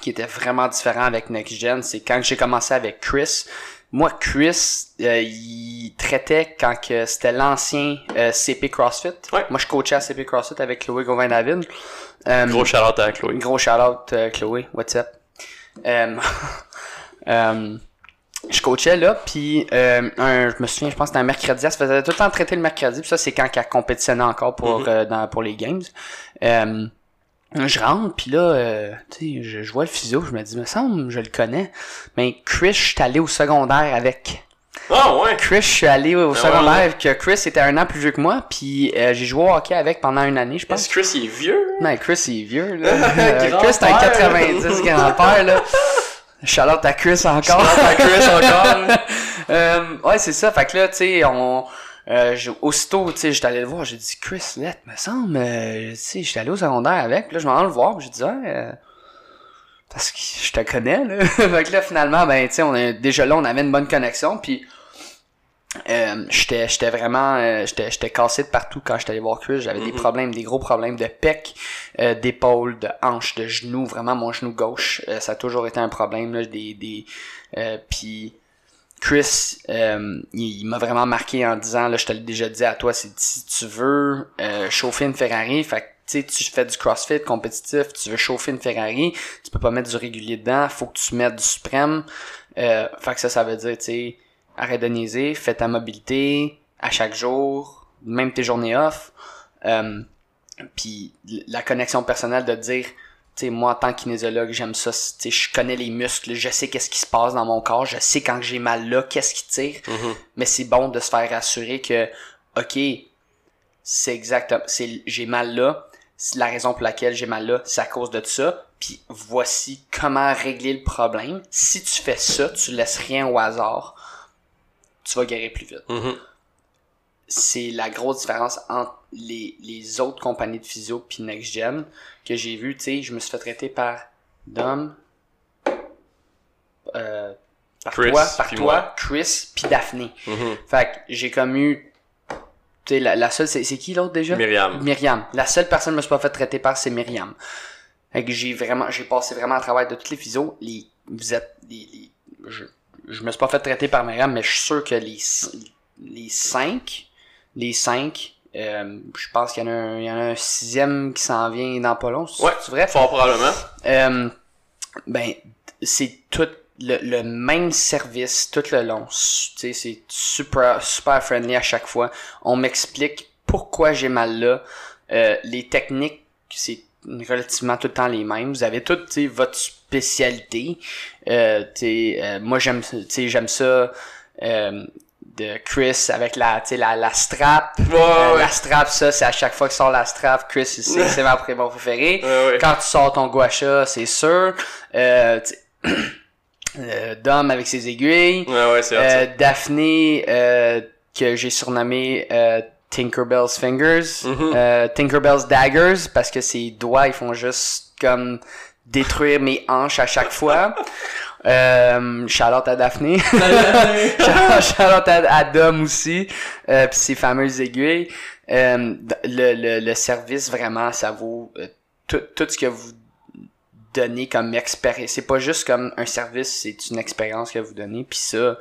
qui était vraiment différent avec NextGen, c'est quand j'ai commencé avec Chris. Moi, Chris, euh, il traitait quand que c'était l'ancien euh, CP CrossFit. Ouais. Moi, je coachais à CP CrossFit avec Chloé Gauvin-David. Euh, Gros shout out à Chloé. Gros shout-out, euh, Chloé. What's up? [laughs] Je coachais là, puis euh, un, je me souviens, je pense que c'était un mercredi, elle se faisait tout le temps traiter le mercredi, puis ça c'est quand elle compétitionnait encore pour Mhm. euh, dans, pour les games. Euh, je rentre, puis là, euh, tu sais, je, je vois le physio, je me dis, me semble, je le connais. Mais Chris, je suis allé au secondaire avec. Ah ouais! Chris, je suis allé au Ah, secondaire, ouais, que Chris était un an plus vieux que moi, puis euh, j'ai joué au hockey avec pendant une année, je pense. Est-ce Chris il est vieux? Non, Chris, il est vieux, là. [laughs] Euh, Chris, c'est un Grand-père. 90 grand-père, là. Charlotte à Chris encore. Out à Chris encore. [laughs] Euh, ouais, c'est ça. Fait que là, tu sais, on... Euh, aussitôt, tu sais, j'étais allé le voir, j'ai dit, Chris, là, me semble, euh, tu sais, j'étais allé au secondaire avec, puis là, je m'en vais le voir, j'ai dit, ouais, euh, parce que je te connais, là. [laughs] fait que là, finalement, ben, tu sais, on a, déjà là, on avait une bonne connexion, puis euh, j'étais j'étais vraiment euh, j'étais j'étais cassé de partout quand j'étais allé voir Chris j'avais des Mhm. problèmes des gros problèmes de pec euh, d'épaule de hanche de genou vraiment mon genou gauche euh, ça a toujours été un problème là des des euh, puis Chris euh, il, m'a vraiment marqué en disant là je te l'ai déjà dit à toi c'est si tu veux euh, chauffer une Ferrari fait que tu sais, tu fais du CrossFit compétitif, tu veux chauffer une Ferrari, tu peux pas mettre du régulier dedans, faut que tu mettes du suprême. Euh, fait que ça, ça veut dire, tu sais, arrête de fais ta mobilité à chaque jour, même tes journées off. Euh, puis la connexion personnelle de dire, tu sais, moi en tant que kinésiologue, j'aime ça, je connais les muscles, je sais qu'est-ce qui se passe dans mon corps, je sais quand j'ai mal là, qu'est-ce qui tire, Mhm. mais c'est bon de se faire rassurer que, ok, c'est exact, c'est j'ai mal là, la raison pour laquelle j'ai mal là, c'est à cause de ça, puis voici comment régler le problème. Si tu fais ça, tu laisses rien au hasard, tu vas guérir plus vite. Mhm. C'est la grosse différence entre les, les autres compagnies de physio puis NextGen que j'ai vu, tu sais, je me suis fait traiter par Dom, euh, par Chris, toi, par toi, moi. Chris, puis Daphné. Mhm. Fait que j'ai comme eu, tu sais, la, la seule, c'est c'est qui l'autre déjà? Myriam. Myriam. La seule personne que je me suis pas fait traiter par, c'est Myriam. Fait que j'ai vraiment, j'ai passé vraiment à travers de toutes les physios. Les, vous êtes, les, les- je, je me suis pas fait traiter par Myriam, mais je suis sûr que les, les cinq, les cinq, euh, je pense qu'il y en a un, il y en a un sixième qui s'en vient dans pas long. Ouais. c'est vrai? Fort probablement. Euh, ben, c'est tout le, le même service tout le long. Tu sais, c'est super, super friendly à chaque fois. On m'explique pourquoi j'ai mal là. Euh, les techniques, c'est relativement tout le temps les mêmes. Vous avez toutes, tu sais, votre spécialité. Euh, tu sais, euh, moi, j'aime, tu sais, j'aime ça, euh, de Chris avec la, tu la, la strap. Ouais, Euh, ouais. La strap, ça, c'est à chaque fois qu'il sort la strap, Chris, que c'est ma mon préféré. Ouais, ouais. Quand tu sors ton guacha, c'est sûr. Euh, [clears throat] euh, Dom avec ses aiguilles. Ça. Euh, Daphné, euh, que j'ai surnommé euh, Tinkerbell's Fingers. Euh, Tinkerbell's Daggers, parce que ses doigts, ils font juste comme détruire mes hanches à chaque fois. [laughs] Euh, Charlotte à Daphné. [laughs] Charlotte à, à Dom aussi. Euh, puis ses fameuses aiguilles. Euh, le, le, le service, vraiment, ça vaut euh, tout, tout ce que vous donnez comme expérience. C'est pas juste comme un service, c'est une expérience que vous donnez. Puis ça,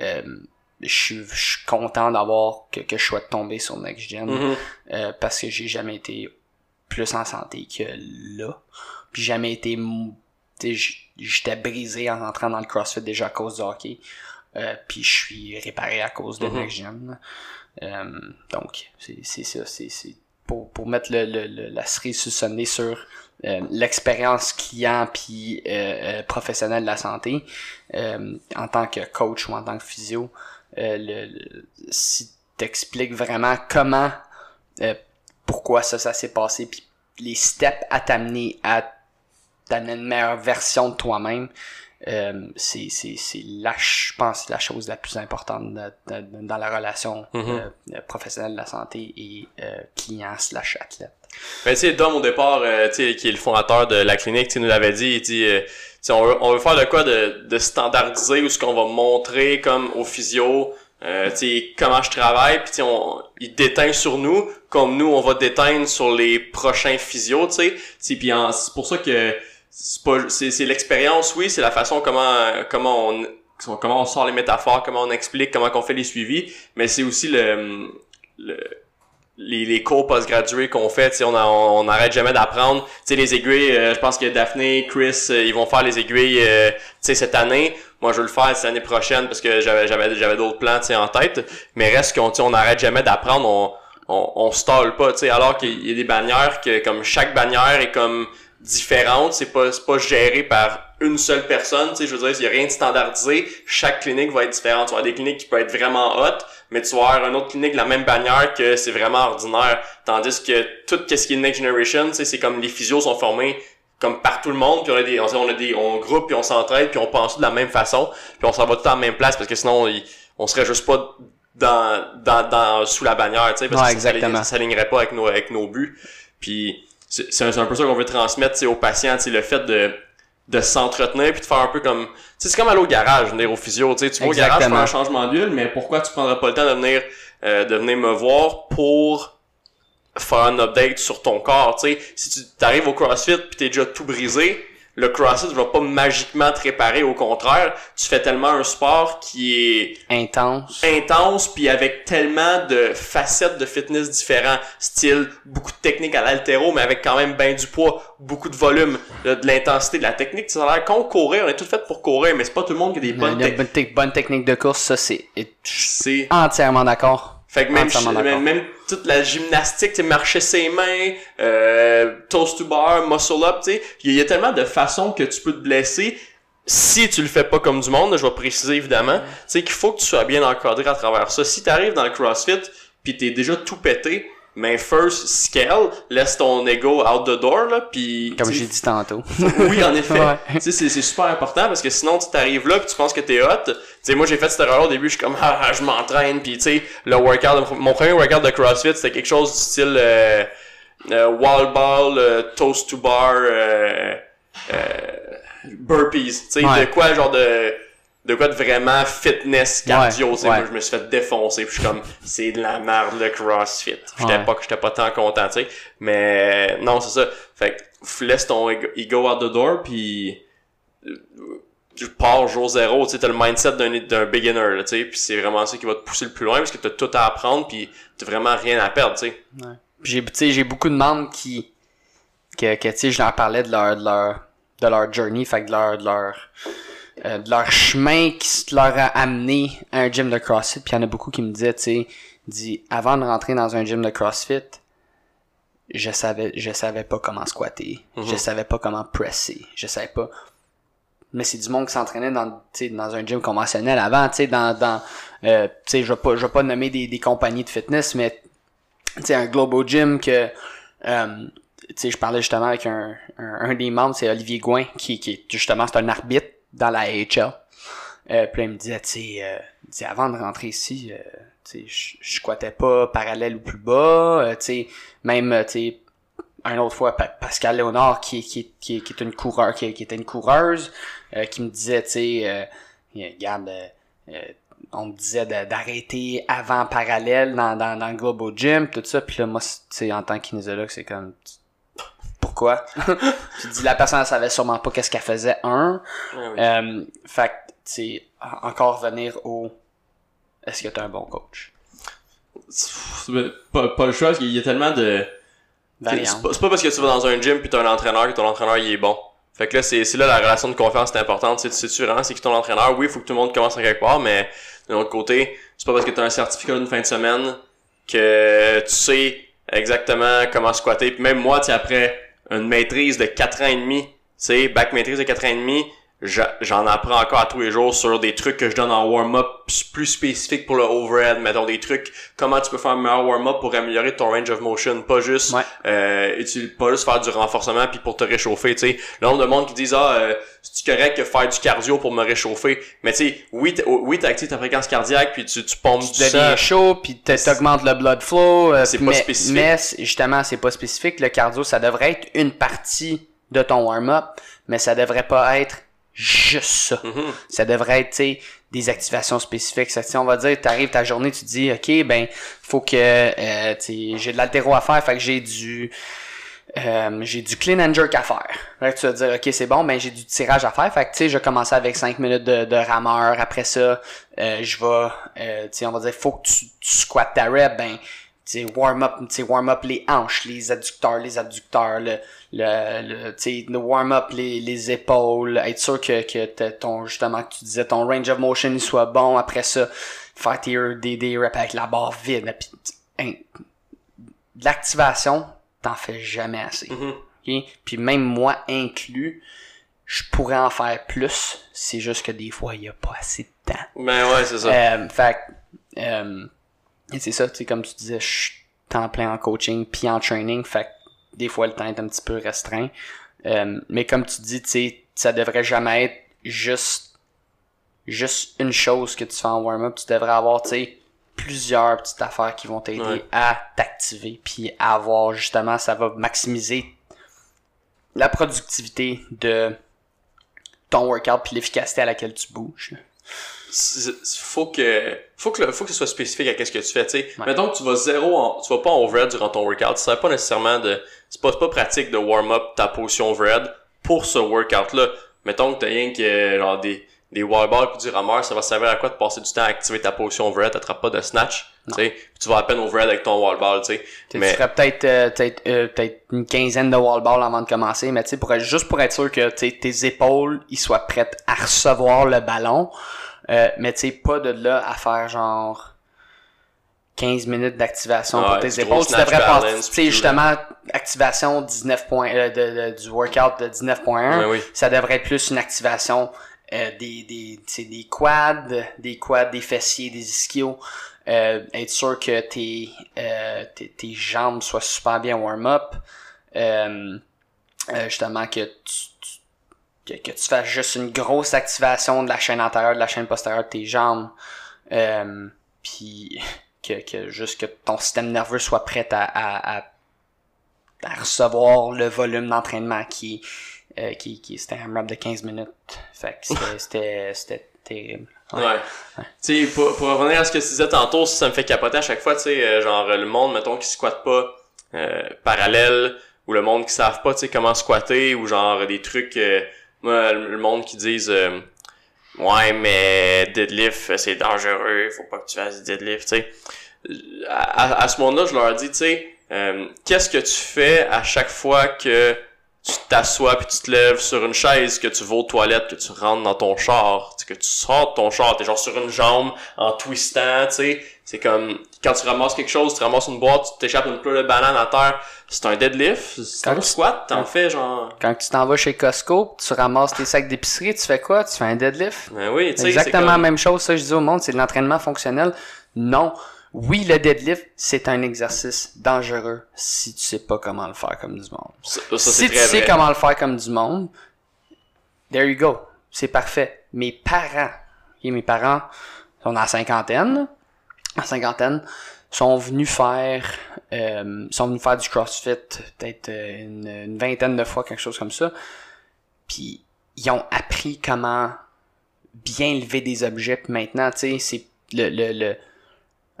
euh, je suis je suis content d'avoir que, que je sois tombé sur NextGen Mhm. euh, parce que j'ai jamais été plus en santé que là. Puis jamais été mou- tu sais, j- j'étais brisé en rentrant dans le CrossFit déjà à cause du hockey. Euh, puis je suis réparé à cause de. NextGen. Euh, donc c'est ça, c'est pour pour mettre le, le, le- la cerise sur le sur euh, l'expérience client puis euh, euh, professionnel de la santé euh, en tant que coach ou en tant que physio euh, le, le- si t'expliques vraiment comment euh, pourquoi ça, ça s'est passé, puis les steps à t'amener à t'amener une meilleure version de toi-même. Euh, c'est c'est c'est la je pense la chose la plus importante dans la relation Mhm. euh, professionnelle de la santé et euh, client slash athlète. Ben, tu sais, Dom, au départ, euh, tu sais, qui est le fondateur de la clinique, tu nous l'avait dit, il dit, euh, on veut, on veut faire de quoi de, de standardiser ou ce qu'on va montrer comme au physio, euh, tu sais, comment je travaille, puis on, il déteint sur nous, comme nous, on va déteindre sur les prochains physios, tu sais, Tu sais, puis c'est pour ça que c'est l'expérience, oui, c'est la façon comment, comment on, comment on sort les métaphores, comment on explique, comment on fait les suivis, mais c'est aussi le, le les, les cours postgradués qu'on fait, on, a- on, on jamais d'apprendre. Tu les aiguilles, euh, je pense que Daphné, Chris, euh, ils vont faire les aiguilles, euh, cette année. Moi, je veux le faire cette année prochaine parce que j'avais j'avais j'avais d'autres plans, en tête. Mais reste qu'on, on arrête jamais d'apprendre. On, on, on pas, tu sais, alors qu'il y a des bannières que, comme chaque bannière est comme différente, c'est pas c'est pas géré par une seule personne, tu sais, je veux dire, il y a rien de standardisé, chaque clinique va être différente. Tu vas avoir des cliniques qui peuvent être vraiment hot, mais tu vas avoir une autre clinique de la même bannière que c'est vraiment ordinaire. Tandis que tout ce qui est Next Generation, tu sais, c'est comme les physios sont formés comme par tout le monde, puis on a des, on, on a des, on groupe, puis on s'entraide, puis on pense de la même façon, puis on s'en va tout à la même place, parce que sinon, il- on serait juste pas dans, dans, dans, sous la bannière, tu sais, parce Ouais, que ça ça s'alignerait pas avec nos, avec nos buts. Puis c'est un, peu ça qu'on veut transmettre, aux patients, le fait de, de s'entretenir puis de faire un peu comme, c'est comme aller au garage, venir au physio, tu vas au garage faire un changement d'huile, mais pourquoi tu prendrais pas le temps de venir, euh, de venir me voir pour faire un update sur ton corps, tu sais? Si tu t'arrives au CrossFit puis t'es déjà tout brisé, le CrossFit va pas magiquement te réparer, au contraire, tu fais tellement un sport qui est Intense. intense puis avec tellement de facettes de fitness différents, style beaucoup de techniques à l'altéro mais avec quand même ben du poids, beaucoup de volume, de, de l'intensité, de la technique, ça a l'air con courir, on est tout fait pour courir mais c'est pas tout le monde qui a des bonnes La techniques. bonne, tec- bonne technique de course, ça c'est C'est entièrement d'accord. Fait que même, même, même toute la gymnastique, tu marcher ses mains, euh, toast to bar, muscle up, tu sais, il y, a tellement de façons que tu peux te blesser si tu le fais pas comme du monde, je vais préciser évidemment, tu sais qu'il faut que tu sois bien encadré à travers ça. Si tu arrives dans le CrossFit puis t'es déjà tout pété, mais first scale, laisse ton ego out the door là, puis Comme j'ai dit tantôt. [laughs] oui, en effet. Ouais. Tu sais, c'est, c'est super important parce que sinon, tu t'arrives là pis tu penses que t'es hot. Tu sais, moi, j'ai fait cette erreur au début, je suis comme, ah, ah, je m'entraîne pis tu sais, le workout, mon premier workout de CrossFit, c'était quelque chose du style, euh, euh, wall ball, euh, toast to bar, euh, euh, burpees. Tu sais, Ouais. de quoi, genre de, de quoi de vraiment fitness cardio, Ouais, tu sais. ouais. Moi, je me suis fait défoncer pis je suis comme, [laughs] c'est de la merde, le CrossFit. J'étais Ouais. pas, j'étais pas tant content, tu sais. Mais, non, c'est ça. Fait que, laisse ton ego- out the door pis, tu pars jour zéro, tu sais, t'as le mindset d'un, d'un beginner, tu sais, puis c'est vraiment ça qui va te pousser le plus loin parce que t'as tout à apprendre puis t'as vraiment rien à perdre, tu sais. J'ai, tu sais, j'ai beaucoup de membres qui, que, que tu sais, je leur parlais de leur, de leur, de leur journey, fait que de leur, de leur, euh, de leur chemin qui s- leur a amené à un gym de CrossFit. Puis il y en a beaucoup qui me disaient, tu sais, dit, avant de rentrer dans un gym de CrossFit, je savais, je savais pas comment squatter, je savais pas comment presser, je savais pas. Mais c'est du monde qui s'entraînait dans, tu sais, dans un gym conventionnel avant, tu sais, dans, dans, euh, tu sais, je vais pas, je vais pas nommer des, des compagnies de fitness, mais tu sais, un Globo Gym que, euh, tu sais, je parlais justement avec un, un, un des membres, c'est Olivier Gouin, qui, qui est justement, c'est un arbitre dans la AHL. Euh, puis là, il me disait, tu sais, euh, avant de rentrer ici, euh, tu sais, je squattais pas parallèle ou plus bas, euh, tu sais, même, tu sais, un autre fois, Pa- Pascal Léonard, qui, qui, qui, qui est une coureur, qui, qui était une coureuse, euh, qui me disait, tu sais, euh, regarde, euh, on me disait d'arrêter avant parallèle dans, dans, dans le Globo Gym, tout ça. Puis là, moi, tu sais, en tant kinésiologue, c'est comme... Pourquoi? [laughs] tu dis, la personne, elle savait sûrement pas qu'est-ce qu'elle faisait, un. Euh, fait que, tu sais, en- encore venir au... Est-ce que t'es un bon coach? Pas, pas le choix parce qu'il y a tellement de... C'est pas, c'est pas parce que tu vas dans un gym puis t'as un entraîneur que ton entraîneur il est bon. Fait que là, c'est, là la relation de confiance c'est importante. C'est, c'est sûr, c'est que ton entraîneur, oui, il faut que tout le monde commence à quelque part, mais d'un autre côté, c'est pas parce que t'as un certificat d'une fin de semaine que tu sais exactement comment squatter. Puis même moi, tu sais, après une maîtrise de 4 ans et demi, tu sais, bac maîtrise de 4 ans et demi, j'en apprends encore à tous les jours sur des trucs que je donne en warm-up plus spécifiques pour le overhead, mettons des trucs, comment tu peux faire un meilleur warm-up pour améliorer ton range of motion, pas juste, Ouais. euh, pas juste faire du renforcement puis pour te réchauffer, tu sais. Le nombre de monde qui disent, ah, euh, c'est correct de faire du cardio pour me réchauffer, mais tu sais, oui, t- oui, t'actives ta fréquence cardiaque puis tu, tu pompes tu du deviens sang. chaud, puis t'augmentes le blood flow. euh, C'est pas mais, spécifique. Mais justement, c'est pas spécifique. Le cardio, ça devrait être une partie de ton warm-up, mais ça devrait pas être juste ça. Mhm. Ça devrait être, tu des activations spécifiques. Ça, tu on va dire, t'arrives ta journée, tu te dis, OK, ben, faut que, euh, tu j'ai de l'altéro à faire, fait que j'ai du, euh, j'ai du clean and jerk à faire. Là, tu vas te dire, OK, c'est bon, ben, j'ai du tirage à faire. Fait que, tu sais, je commence avec 5 minutes de, de rameur. Après ça, euh, je vais, euh, tu sais, on va dire, faut que tu, tu squattes ta rep, ben, tu warm up, tu sais, warm up les hanches, les adducteurs, les abducteurs, le, le, le tu sais, le warm up les, les épaules, être sûr que, que ton, justement, que tu disais, ton range of motion, il soit bon. Après ça, faire tes, des, des reps avec la barre vide. Puis, hein, l'activation, t'en fais jamais assez. Ok? Puis même moi inclus, je pourrais en faire plus. C'est juste que des fois, il n'y a pas assez de temps. Ben ouais, c'est ça. Euh, fait euh, et c'est ça, tu sais, comme tu disais, je suis temps plein en coaching puis en training, fait que des fois le temps est un petit peu restreint. Euh, mais comme tu dis, tu sais, ça devrait jamais être juste juste une chose que tu fais en warm-up. Tu devrais avoir, tu sais, plusieurs petites affaires qui vont t'aider Ouais. à t'activer puis à avoir justement, ça va maximiser la productivité de ton workout puis l'efficacité à laquelle tu bouges. Faut que faut que le- faut que ce soit spécifique à qu'est-ce que tu fais tu sais. Ouais. mettons que tu vas zéro en- tu vas pas en overhead durant ton workout ça pas nécessairement de c'est pas, pas pratique de warm up ta position overhead pour ce workout là mettons que t'as rien que genre des des wall balls puis du rameur ça va servir à quoi de passer du temps à activer ta position overhead? T'attrapes pas de snatch tu sais. Tu vas à peine overhead avec ton wall ball tu sais. Tu mais ferais peut-être euh, peut-être euh, peut-être une quinzaine de wall balls avant de commencer, mais tu sais, pour être, juste pour être sûr que tu tes épaules ils soient prêtes à recevoir le ballon. Euh, mais tu sais, pas de là à faire genre 15 minutes d'activation pour tes épaules. Tu devrais passer, justement, activation 19 points, euh, de, de- du workout de 19.1. Ouais, oui. Ça devrait être plus une activation euh, des, des, des quads, des quads, des fessiers, des ischios. Euh, être sûr que tes, euh, tes, tes jambes soient super bien warm-up. Euh, euh, justement que tu- que, que tu fasses juste une grosse activation de la chaîne antérieure, de la chaîne postérieure de tes jambes. Euh, puis que, que juste que ton système nerveux soit prêt à, à, à, à recevoir le volume d'entraînement qui euh, qui, qui c'était un rap de 15 minutes. Fait que c'était c'était terrible. Ouais. Tu sais, pour, pour revenir à ce que tu disais tantôt, ça me fait capoter à chaque fois, tu sais, euh, genre le monde, mettons, qui squatte pas euh, parallèle, ou le monde qui savent pas, tu sais, comment squatter, ou genre des trucs, euh, le monde qui disent, euh, ouais, mais deadlift, c'est dangereux, faut pas que tu fasses deadlift, tu sais. À, à- à ce moment-là, je leur dis, tu sais, euh, qu'est-ce que tu fais à chaque fois que tu t'assois puis tu te lèves sur une chaise, que tu vas aux toilettes, que tu rentres dans ton char, que tu sors de ton char, t'es genre sur une jambe en twistant, tu sais. C'est comme quand tu ramasses quelque chose, tu ramasses une boîte, tu t'échappes une pleure de banane à terre, c'est un deadlift, c'est un Quand- squat, t'en fais genre. Quand tu t'en vas chez Costco, tu ramasses tes sacs d'épicerie, tu fais quoi? Tu fais un deadlift? Ben oui, tu Exactement la même chose, ça je dis au monde, c'est de l'entraînement fonctionnel. Non. Oui, le deadlift, c'est un exercice dangereux si tu sais pas comment le faire comme du monde. Ça, ça, c'est si tu sais vrai. comment le faire comme du monde, there you go. C'est parfait. Mes parents, et mes parents sont dans la cinquantaine, en cinquantaine, sont venus faire, euh, sont venus faire du CrossFit peut-être euh, une, une vingtaine de fois, quelque chose comme ça. Puis ils ont appris comment bien lever des objets. Puis maintenant, tu sais, c'est le, le, le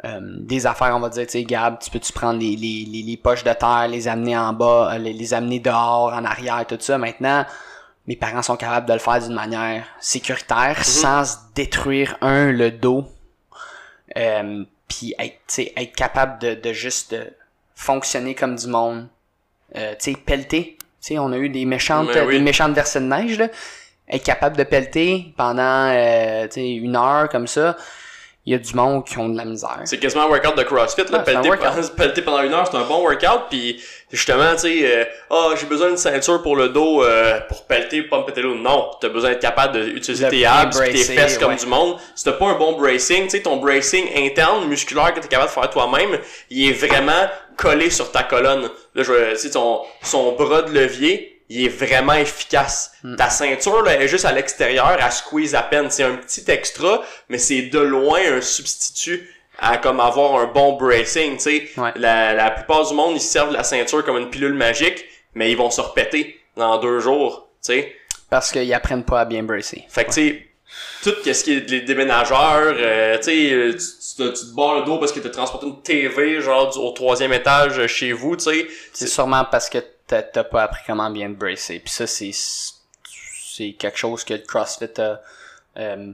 euh, des affaires, on va dire, tu sais, Gab, tu peux-tu prendre les, les, les, les poches de terre, les amener en bas, euh, les, les amener dehors, en arrière, tout ça. Maintenant, mes parents sont capables de le faire d'une manière sécuritaire, sans se détruire, un, le dos, euh, puis être, être capable de, de juste de fonctionner comme du monde. Euh, tu sais, pelleter. Tu sais, on a eu des méchantes, oui. des méchantes versées de neige, là. Être capable de pelleter pendant, euh, tu sais, une heure comme ça. Il y a du monde qui ont de la misère. C'est quasiment un workout de CrossFit, là. Pelleter, workout. pendant, [laughs] pelleter pendant une heure, c'est un bon workout. Puis justement, tu sais, euh, ah, j'ai besoin d'une ceinture pour le dos, euh, pour pelleter, pas me péter l'eau. Non, t'as besoin d'être capable d'utiliser tes abs, tes fesses comme du monde. Si t'as pas un bon bracing, tu sais, ton bracing interne, musculaire que t'es capable de faire toi-même, il est vraiment collé sur ta colonne. Là, je, tu sais, ton, son bras de levier, il est vraiment efficace. Hmm. Ta ceinture, là, elle est juste à l'extérieur, elle squeeze à peine. C'est un petit extra, mais c'est de loin un substitut à comme avoir un bon bracing, tu sais. Ouais. La, la plupart du monde, ils se servent la ceinture comme une pilule magique, mais ils vont se repéter dans deux jours, tu sais. Parce qu'ils apprennent pas à bien bracer. Fait que, tu sais, tout ce qui est les déménageurs, euh, tu sais, euh, tu, tu, te- barres le dos parce que t'as transporté une TV, genre, au troisième étage chez vous, tu sais. C'est sûrement parce que t'as pas appris comment bien te bracer. Puis ça, c'est c'est quelque chose que le CrossFit a... euh,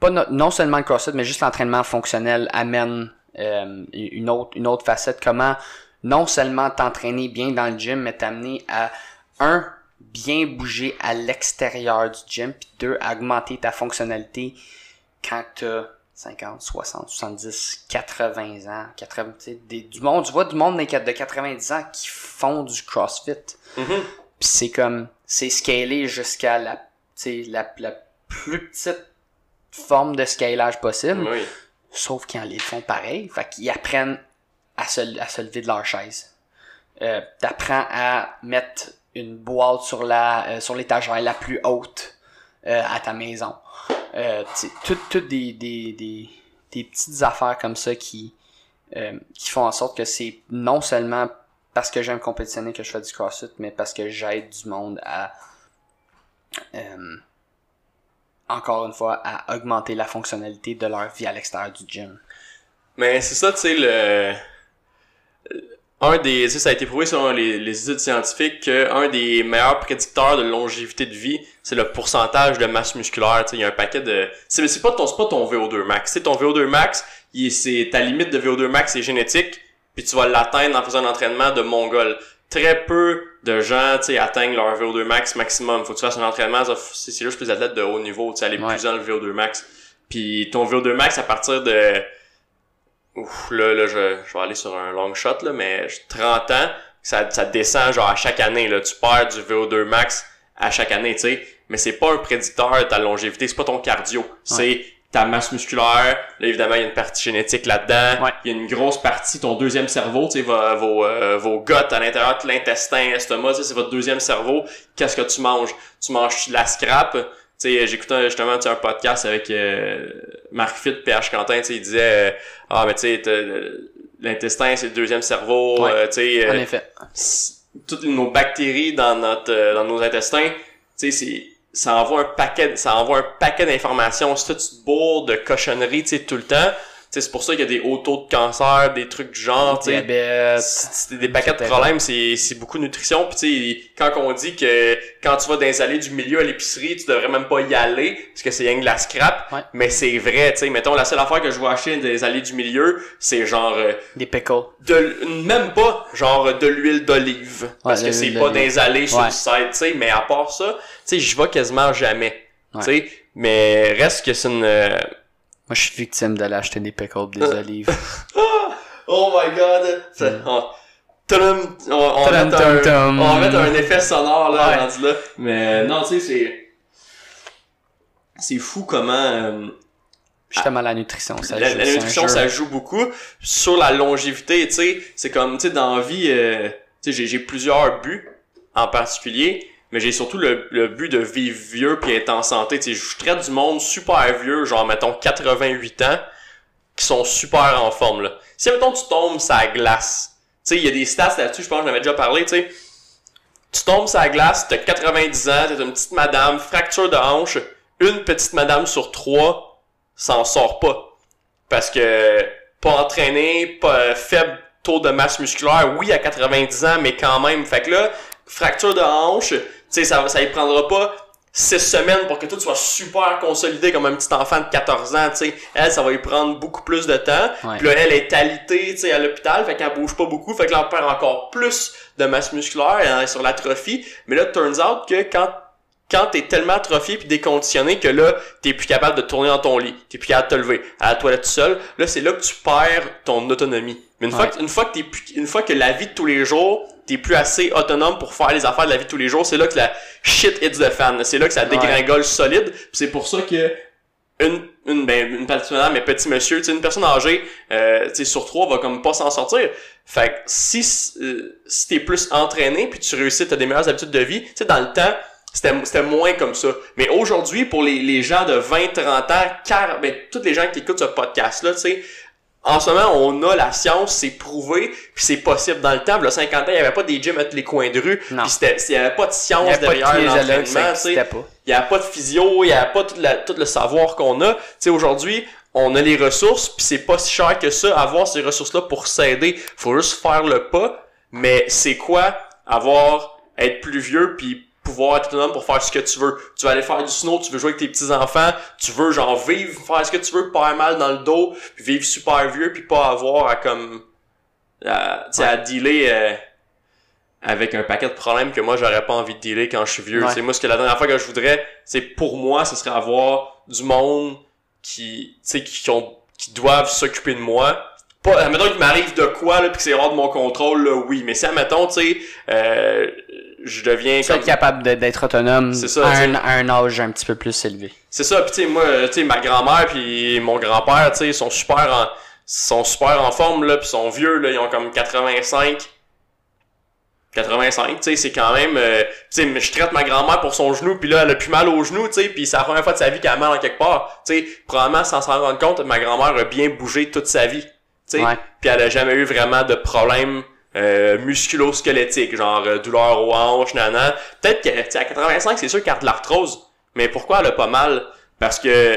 pas no- non seulement le CrossFit, mais juste l'entraînement fonctionnel amène euh, une autre une autre facette. Comment non seulement t'entraîner bien dans le gym, mais t'amener à un bien bouger à l'extérieur du gym, puis deux augmenter ta fonctionnalité quand t'as 50, 60, 70, 80 ans, 80, tu sais, des, du monde, tu vois du monde de 90 ans qui font du CrossFit. Mhm. Puis c'est comme, c'est scalé jusqu'à la, tu sais, la, la plus petite forme de scalage possible, Oui. sauf qu'ils en les font pareil. Fait qu'ils apprennent à se, à se lever de leur chaise. Euh, t'apprends à mettre une boîte sur la, euh, sur l'étagère la plus haute euh, à ta maison. Euh, toutes des, des, des, des petites affaires comme ça qui, euh, qui font en sorte que c'est non seulement parce que j'aime compétitionner que je fais du CrossFit, mais parce que j'aide du monde à, euh, encore une fois, à augmenter la fonctionnalité de leur vie à l'extérieur du gym. Mais c'est ça, tu sais, le... Un des... Ça a été prouvé selon les, les études scientifiques qu'un des meilleurs prédicteurs de longévité de vie, c'est le pourcentage de masse musculaire. Tu sais, il y a un paquet de... C'est c'est pas ton, c'est pas ton VO2 max. Tu sais, ton VO2 max, il est- c'est ta limite de VO2 max, c'est génétique, puis tu vas l'atteindre en faisant un entraînement de mongol. Très peu de gens, tu sais, atteignent leur VO2 max maximum. Faut que tu fasses un entraînement, c'est c'est juste les athlètes de haut niveau, tu sais, aller Ouais. plus dans le VO2 max. Puis ton VO2 max à partir de Ouf, là, là, je, je vais aller sur un long shot, là, mais j'ai 30 ans, ça, ça descend genre à chaque année, là. Tu perds du VO2 max à chaque année, tu sais. Mais c'est pas un prédicteur de ta longévité, c'est pas ton cardio. C'est ta masse musculaire. Là, évidemment, il y a une partie génétique là-dedans. Ouais. Il y a une grosse partie, ton deuxième cerveau, tu sais, vos, vos, euh, vos gouttes à l'intérieur de l'intestin, l'estomac, c'est votre deuxième cerveau. Qu'est-ce que tu manges? Tu manges de la scrap. Tu sais, j'écoutais justement un podcast avec euh, Marc Fit, PH Quentin, tu sais, il disait euh, Ah, mais tu sais, t'as- l'intestin, c'est le deuxième cerveau, Ouais. euh, tu sais, En euh, effet. toutes nos bactéries dans notre euh, dans nos intestins, tu sais, c'est ça envoie un paquet ça envoie un paquet d'informations. Te bourres de cochonneries, tu sais, tout le temps, c'est pour ça qu'il y a des hauts taux de cancer, des trucs du genre, tu sais. Des paquets de problèmes, c'est c'est beaucoup de nutrition. Puis tu sais, quand on dit que quand tu vas dans les allées du milieu à l'épicerie, tu devrais même pas y aller parce que c'est rien de la scrap. Ouais. Mais c'est vrai, tu sais. Mettons, la seule affaire que je vois acheter dans les allées du milieu, c'est genre euh, Des pickles. de même pas genre de l'huile d'olive parce Ouais, que c'est pas dans les allées sur Ouais. le site, tu sais. Mais à part ça, tu sais, j'y vais quasiment jamais. Ouais. Tu sais, mais reste que c'est une euh, Moi, je suis victime d'aller acheter des pickles des Euh. olives. [laughs] Oh my god! On, Tudum, on, on, va Tudum, mettre un, tum, on un effet sonore là, Ouais. rendu là. Mais non, tu sais, c'est. C'est fou comment. euh, Justement, la nutrition, ça la, joue, la nutrition, ça joue beaucoup. Sur la longévité, tu sais, c'est comme, tu sais, dans la vie, euh, tu sais, j'ai plusieurs buts en particulier, mais j'ai surtout le, le but de vivre vieux puis être en santé. Tu sais, je traite du monde super vieux, genre, mettons, 88 ans, qui sont super en forme, là. Si, mettons, tu tombes sa glace, tu sais, il y a des stats là-dessus, je pense que j'en avais déjà parlé, tu sais. Tu tombes sa glace, t'as 90 ans, t'es une petite madame, fracture de hanche, une petite madame sur trois s'en sort pas. Parce que pas entraîné, pas euh, faible taux de masse musculaire, oui à 90 ans, mais quand même. Fait que là, fracture de hanche, sais, ça, ça y prendra pas six semaines pour que tout soit super consolidé comme un petit enfant de 14 ans, tu sais. Elle, ça va y prendre beaucoup plus de temps. Ouais. Puis là, elle est alitée, tu sais, à l'hôpital, fait qu'elle bouge pas beaucoup, fait que là, on perd encore plus de masse musculaire elle est sur l'atrophie. Mais là, turns out que quand quand t'es tellement atrophié puis déconditionné que là, t'es plus capable de tourner dans ton lit, t'es plus capable de te lever, à la toilette tout seul, là, c'est là que tu perds ton autonomie. Mais une fois que, une fois que t'es une fois que la vie de tous les jours, t'es plus assez autonome pour faire les affaires de la vie de tous les jours, c'est là que la shit hits the fan. C'est là que ça Ouais. dégringole solide. Puis c'est pour ça que une une ben une mais petit monsieur tu sais une personne âgée euh, tu sais sur trois va comme pas s'en sortir fait que si euh, si t'es plus entraîné puis tu réussis t'as des meilleures habitudes de vie tu sais dans le temps c'était c'était moins comme ça mais aujourd'hui pour les, les gens de 20 30 ans car ben tous les gens qui écoutent ce podcast là tu sais en ce moment, on a la science, c'est prouvé, puis c'est possible. Dans le temps, là, 50 ans, il n'y avait pas des gyms à tous les coins de rue, puis il n'y avait pas de science n'y avait derrière l'entraînement, il y a pas de physio, il y a pas tout, la- tout le savoir qu'on a. Tu sais, aujourd'hui, on a les ressources, puis c'est pas si cher que ça, avoir ces ressources-là pour s'aider. Faut juste faire le pas. Mais c'est quoi? Avoir, être plus vieux, puis pouvoir être autonome pour faire ce que tu veux. Tu vas aller faire du snow, tu veux jouer avec tes petits-enfants, tu veux genre vivre, faire ce que tu veux, pas mal dans le dos, puis vivre super vieux, puis pas avoir à comme... À, tu sais, à dealer... euh, avec un paquet de problèmes que moi j'aurais pas envie de dealer quand je suis vieux. Ouais. C'est moi ce que la dernière fois que je voudrais, c'est pour moi, ce serait avoir du monde qui, tu sais, qui, qui ont, qui doivent s'occuper de moi. Pas, admettons qu'il m'arrive de quoi là, puis que c'est hors de mon contrôle, là, oui. Mais si admettons, tu sais, euh, je deviens comme, capable d'être autonome C'est ça, à, un, à un âge un petit peu plus élevé. C'est ça, puis tu sais moi, euh, tu sais ma grand-mère puis mon grand-père, tu sais, ils sont super en sont super en forme là, puis sont vieux là, ils ont comme 85 85, tu sais, c'est quand même euh, tu sais, mais je traite ma grand-mère pour son genou puis là elle a plus mal au genou, tu sais, puis c'est la première fois de sa vie qu'elle a mal en quelque part. Tu sais, probablement sans s'en rendre compte, ma grand-mère a bien bougé toute sa vie. Tu sais, puis elle a jamais eu vraiment de problème euh, musculo-squelettique, genre euh, douleur aux hanches, nana. Peut-être que, tu sais, à 85, c'est sûr qu'elle a de l'arthrose. Mais pourquoi elle a pas mal? Parce que,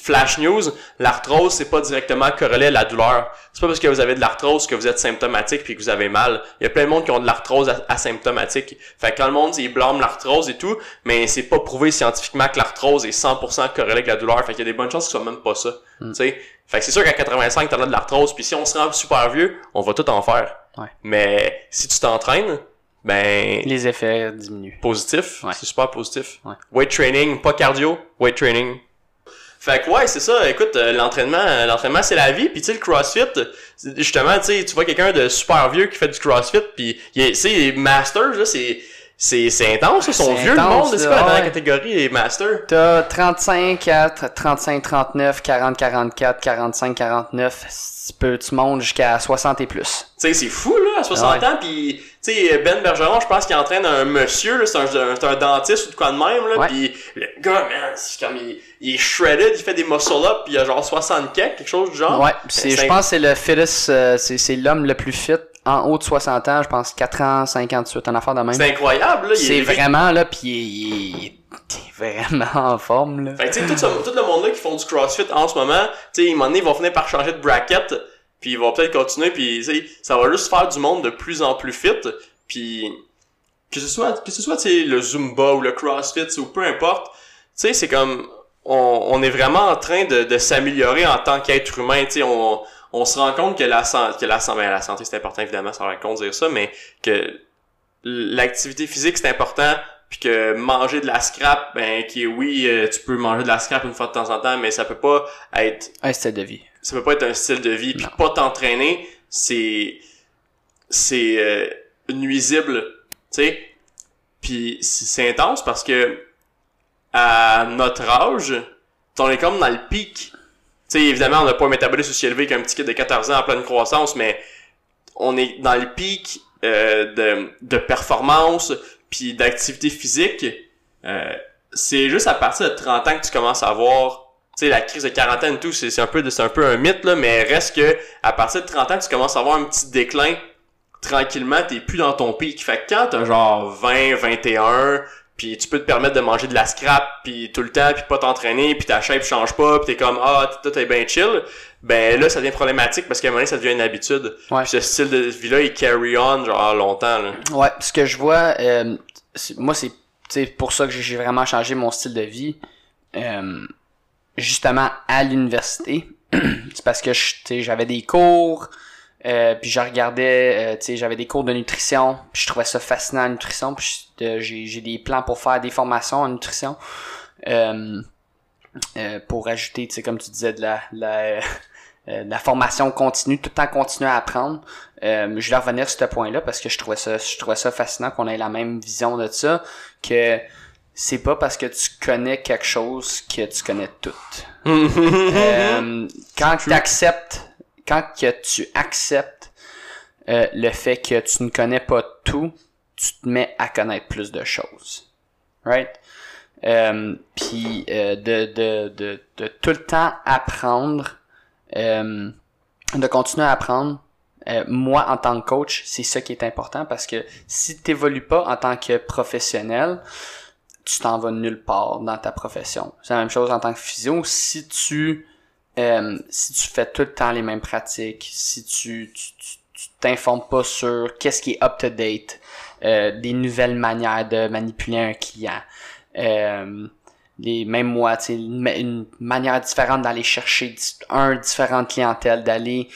flash news, l'arthrose, c'est pas directement corrélé à la douleur. C'est pas parce que vous avez de l'arthrose que vous êtes symptomatique puis que vous avez mal. Il y a plein de monde qui ont de l'arthrose as- asymptomatique. Fait que quand le monde, il blâme l'arthrose et tout, mais c'est pas prouvé scientifiquement que l'arthrose est 100% corrélé avec la douleur. Fait qu'il y a des bonnes chances que ce soit même pas ça. Tu sais? Fait que c'est sûr qu'à 85, t'en as de l'arthrose, puis si on se rend super vieux, on va tout en faire. Ouais. Mais si tu t'entraînes, ben Les effets diminuent. positif, Ouais. c'est super positif. Ouais. Weight training, pas cardio, weight training. Fait que ouais, c'est ça. Écoute, euh, l'entraînement, euh, l'entraînement c'est la vie. Puis tu sais le CrossFit, justement, tu sais, tu vois quelqu'un de super vieux qui fait du CrossFit, puis tu sais, masters là, c'est c'est c'est intense, ils sont vieux le intense, monde. C'est quoi la dernière catégorie les masters? T'as 35 à 35, 39, 40, 44, 45, 49. Tu peux, tu montes jusqu'à 60 et plus. Tu sais, c'est fou, là, à 60 Ouais. ans, pis tu sais, Ben Bergeron, je pense qu'il entraîne un monsieur, là, c'est un, c'est un dentiste ou de quoi de même, là, Ouais. pis le gars, man, c'est comme, il, il est shredded, il fait des muscle-up, pis il a genre 60 quelque, quelque chose du genre. Ouais, c'est- je pense que c'est le fittest, euh, c'est, c'est l'homme le plus fit en haut de 60 ans, je pense 4 ans, 58, en affaire de même. C'est incroyable, là, C'est est vraiment là, pis il, est vraiment [laughs] en forme là. Fait que tu sais, tout, le monde là qui font du CrossFit en ce moment, tu sais, un moment donné, ils vont finir par changer de bracket, puis ils vont peut-être continuer, puis tu sais, ça va juste faire du monde de plus en plus fit, puis que ce soit, que ce soit, tu sais, le Zumba ou le CrossFit, ou peu importe, tu sais, c'est comme, on, on est vraiment en train de, de s'améliorer en tant qu'être humain, tu sais, on, on se rend compte que la, que la, ben, la santé c'est important évidemment, ça va compte dire ça, mais que l'activité physique c'est important, puis que manger de la scrap, ben qui oui, euh, tu peux manger de la scrap une fois de temps en temps, mais ça peut pas être Un style de vie. ça peut pas être un style de vie puis pas t'entraîner, c'est c'est euh, nuisible, tu sais. Puis c'est c'est intense parce que à notre âge, on est comme dans le pic. Sais, évidemment, on n'a pas un métabolisme aussi élevé qu'un petit kid de 14 ans en pleine croissance, mais on est dans le pic euh, de, de performance puis d'activité physique. Euh, c'est juste à partir de 30 ans que tu commences à avoir tu sais la crise de quarantaine et tout c'est un peu c'est un peu un mythe là mais reste que à partir de 30 ans tu commences à avoir un petit déclin tranquillement t'es plus dans ton pic fait que quand t'as genre 20 21 puis tu peux te permettre de manger de la scrap puis tout le temps puis pas t'entraîner puis ta shape change pas puis t'es comme ah tout est bien chill ben là ça devient problématique parce qu'à un moment donné ça devient une habitude Ouais. puis ce style de vie là il carry on genre longtemps là Ouais, ce que je vois, euh, c'est- moi c'est sais, pour ça que j'ai- vraiment changé mon style de vie. Euh, justement à l'université, [clears throat] c'est parce que j'avais des cours, Euh, puis je regardais, euh, tu sais, j'avais des cours de nutrition, puis je trouvais ça fascinant la nutrition, puis j'ai j'ai des plans pour faire des formations en nutrition. Euh, euh, pour ajouter, tu sais, comme tu disais, de la, la, [laughs] euh, de la formation continue, tout le temps continuer à apprendre. Euh, je vais revenir sur ce point-là parce que je trouvais ça, je trouvais ça fascinant qu'on ait la même vision de ça, que c'est pas parce que tu connais quelque chose que tu connais tout. [laughs] Euh, quand tu acceptes, quand que tu acceptes euh, le fait que tu ne connais pas tout, tu te mets à connaître plus de choses. Right? Euh, Puis euh, de, de, de, de tout le temps apprendre, euh, de continuer à apprendre. Euh, moi, en tant que coach, c'est ça qui est important parce que si tu n'évolues pas en tant que professionnel, tu t'en vas nulle part dans ta profession. C'est la même chose en tant que physio. Si tu euh, si tu fais tout le temps les mêmes pratiques, si tu t'informes pas sur qu'est-ce qui est up to date, euh, des nouvelles manières de manipuler un client, euh, les même moi, tu sais, une, une manière différente d'aller chercher un différente clientèle, d'aller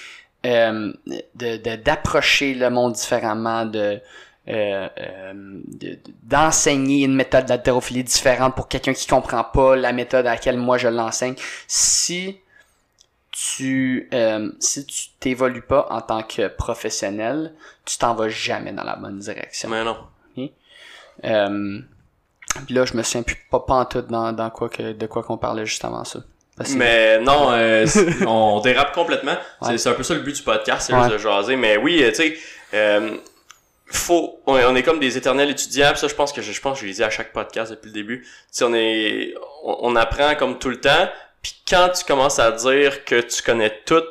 euh, de de- d'approcher le monde différemment, de euh, euh, de- de- d'enseigner une méthode d'haltérophilie différente pour quelqu'un qui comprend pas la méthode à laquelle moi je l'enseigne. Si tu euh, si tu t'évolues pas en tant que professionnel, tu t'en vas jamais dans la bonne direction. Mais non. Euh, puis là, je me souviens plus pas, pas en tout dans, dans quoi que de quoi qu'on parlait juste avant ça. Mais non, euh, [laughs] on dérape complètement. C'est- Ouais. C'est un peu ça le but du podcast, c'est Ouais. de jaser. Mais oui, euh, tu sais, euh, faut, on est, on est comme des éternels étudiants. Ça, je pense que je, je pense que je l'ai dit à chaque podcast depuis le début. Tu sais, on est, on, on apprend comme tout le temps. Puis quand tu commences à dire que tu connais tout,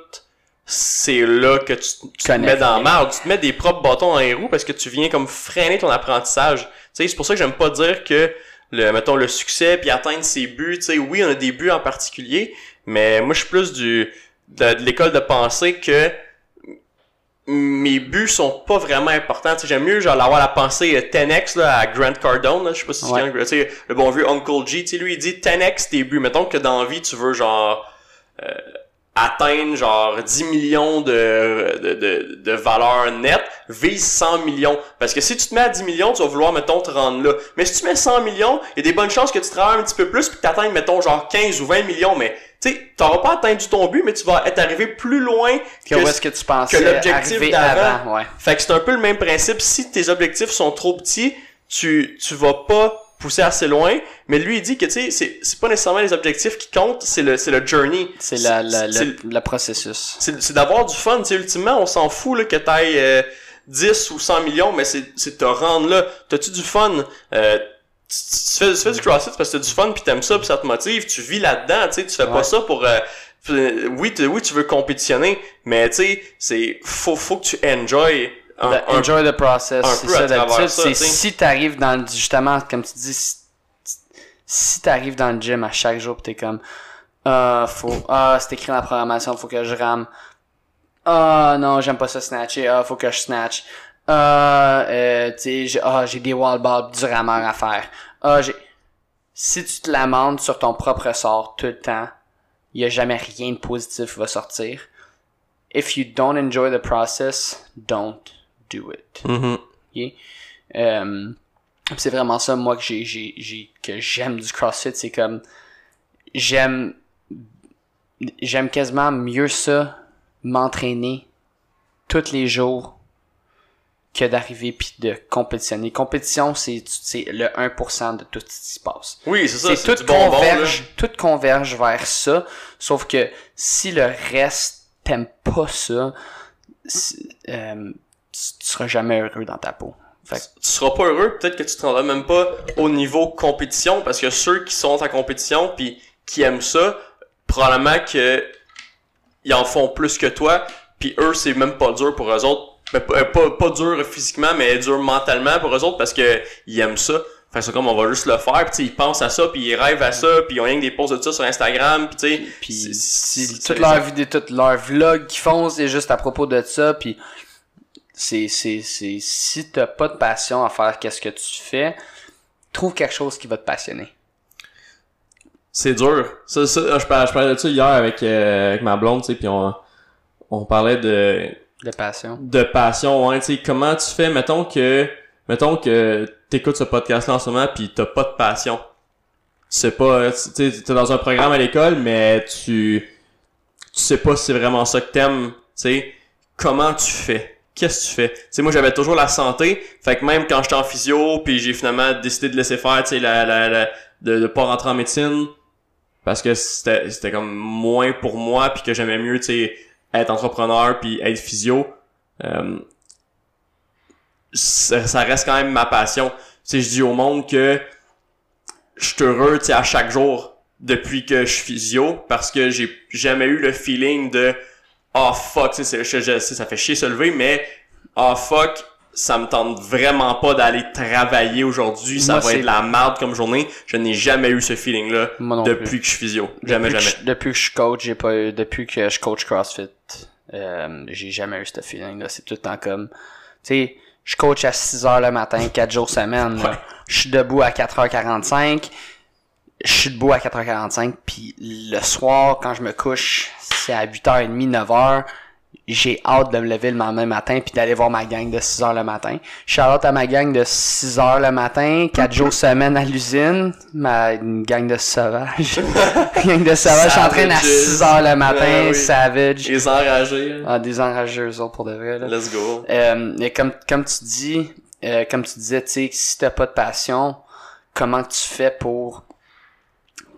c'est là que tu, tu te mets dans la marde. Tu te mets des propres bâtons dans les roues parce que tu viens comme freiner ton apprentissage. Tu sais, c'est pour ça que j'aime pas dire que le mettons le succès puis atteindre ses buts, tu sais oui, on a des buts en particulier, mais moi je suis plus du de, de l'école de pensée que mes buts sont pas vraiment importants. Tu sais, j'aime mieux genre avoir la pensée euh, 10x là, à Grant Cardone, là, je sais pas si Ouais. c'est tu sais le bon vieux Uncle G, tu sais lui il dit 10x tes buts. Mettons que dans la vie tu veux genre euh, atteindre genre 10 millions de, de, de, de valeur nette, vise 100 millions. Parce que si tu te mets à 10 millions, tu vas vouloir, mettons, te rendre là. Mais si tu mets 100 millions, il y a des bonnes chances que tu travailles un petit peu plus puis que tu atteignes, mettons, genre 15 ou 20 millions. Mais, tu sais, t'auras pas atteint du ton but, mais tu vas être arrivé plus loin que que, tu pensais que l'objectif d'avant. ouais. fait que c'est un peu le même principe. Si tes objectifs sont trop petits, tu, tu vas pas pousser assez loin. Mais lui, il dit que, tu sais, c'est, c'est pas nécessairement les objectifs qui comptent, c'est le, c'est le journey. C'est la, la, le, le processus. c'est d'avoir du fun. Tu sais, ultimement, on s'en fout là, que t'ailles euh, 10 ou 100 millions, mais c'est c'est te rendre là. T'as-tu du fun? Euh, tu, tu fais, tu fais du CrossFit parce que t'as du fun puis t'aimes ça puis ça te motive. Tu vis là-dedans, tu sais. Tu fais Ouais. pas ça pour... euh, euh, oui, tu, oui, tu veux compétitionner, mais tu sais, c'est faut, faut que tu enjoy un, The un- enjoy the process, c'est ça ça, C'est si t'arrives dans le, justement, comme tu dis, si, si t'arrives dans le gym à chaque jour pis t'es comme, ah, faut, ah, c'est écrit dans la programmation, faut que je rame. Ah, non, j'aime pas ça snatcher, ah, faut que je snatch. Ah, euh, tu sais, j'ai, ah, j'ai des wall balls du rameur à faire. Ah, j'ai, si tu te lamentes sur ton propre sort tout le temps, il y a jamais rien de positif qui va sortir. If you don't enjoy the process, don't do it. Mhm. Ok? Euh, c'est vraiment ça moi que j'ai j'ai j'ai que j'aime du CrossFit c'est comme j'aime j'aime quasiment mieux ça m'entraîner tous les jours que d'arriver puis de compétitionner. Compétition c'est le 1% de tout ce qui se passe. Oui, c'est ça. c'est tout bonbon, converge tout converge vers ça. Sauf que si le reste t'aimes pas ça euh, tu tu seras jamais heureux dans ta peau. Fait que tu seras pas heureux, peut-être que tu te rendras même pas au niveau compétition, parce que ceux qui sont en compétition puis qui aiment ça, probablement que ils en font plus que toi, puis eux c'est même pas dur pour eux autres, mais pas, euh, pas, pas dur physiquement, mais dur mentalement pour eux autres parce que ils aiment ça. Fait que c'est comme on va juste le faire, puis ils pensent à ça, puis ils rêvent à ça, puis ils ont rien que des posts de ça sur Instagram, puis tu sais, Puis c'est- si c'est- toute leur vidéo, toute leur vlog qu'ils font, c'est juste à propos de ça. Puis c'est c'est c'est si t'as pas de passion à faire qu'est-ce que tu fais, trouve quelque chose qui va te passionner. C'est dur. Ça, ça, je, parlais, je parlais de ça hier avec, euh, avec ma blonde, tu sais, puis on, on parlait de De passion. de passion, ouais, tu sais, comment tu fais, mettons que, mettons que t'écoutes ce podcast-là en ce moment pis t'as pas de passion. C'est pas, tu sais, t'es dans un programme à l'école, mais tu, tu sais pas si c'est vraiment ça que t'aimes, tu sais. Comment tu fais? Qu'est-ce que tu fais? Tu sais, moi, j'avais toujours la santé, fait que même quand j'étais en physio, puis j'ai finalement décidé de laisser faire, tu sais, la, la, la- de, de pas rentrer en médecine, parce que c'était, c'était comme moins pour moi, puis que j'aimais mieux, tu sais, être entrepreneur puis être physio, euh, ça, ça reste quand même ma passion. Tu sais, je dis au monde que je suis heureux, tu sais, à chaque jour depuis que je suis physio parce que j'ai jamais eu le feeling de oh fuck, tu sais, je, je ça fait chier se lever, mais oh fuck, ça me tente vraiment pas d'aller travailler aujourd'hui, ça va être de la merde comme journée. Je n'ai jamais eu ce feeling-là Moi non depuis plus. que je suis physio. Jamais, depuis jamais. Que je, depuis que je coach, j'ai pas eu, depuis que je coach CrossFit, euh, j'ai jamais eu ce feeling là. C'est tout le temps comme, tu sais, je coach à 6 heures le matin, 4 jours semaine. Ouais. Je suis debout à 4h45. Je suis debout à 4h45, puis le soir, quand je me couche, c'est à 8h30, 9h. J'ai hâte de me lever le lendemain matin puis d'aller voir ma gang de 6 heures le matin. Hâte à ma gang de 6 heures le matin, 4 jours semaine à l'usine, ma une gang de sauvages. [laughs] Gang de sauvages, je s'entraîne à Savages. 6 heures le matin, oui. savage. Les enragés, hein. Ah, des enragés eux autres pour de vrai. Là. let's go. Euh, mais comme, comme tu dis, euh, comme tu disais, tu sais, si t'as pas de passion, comment tu fais pour,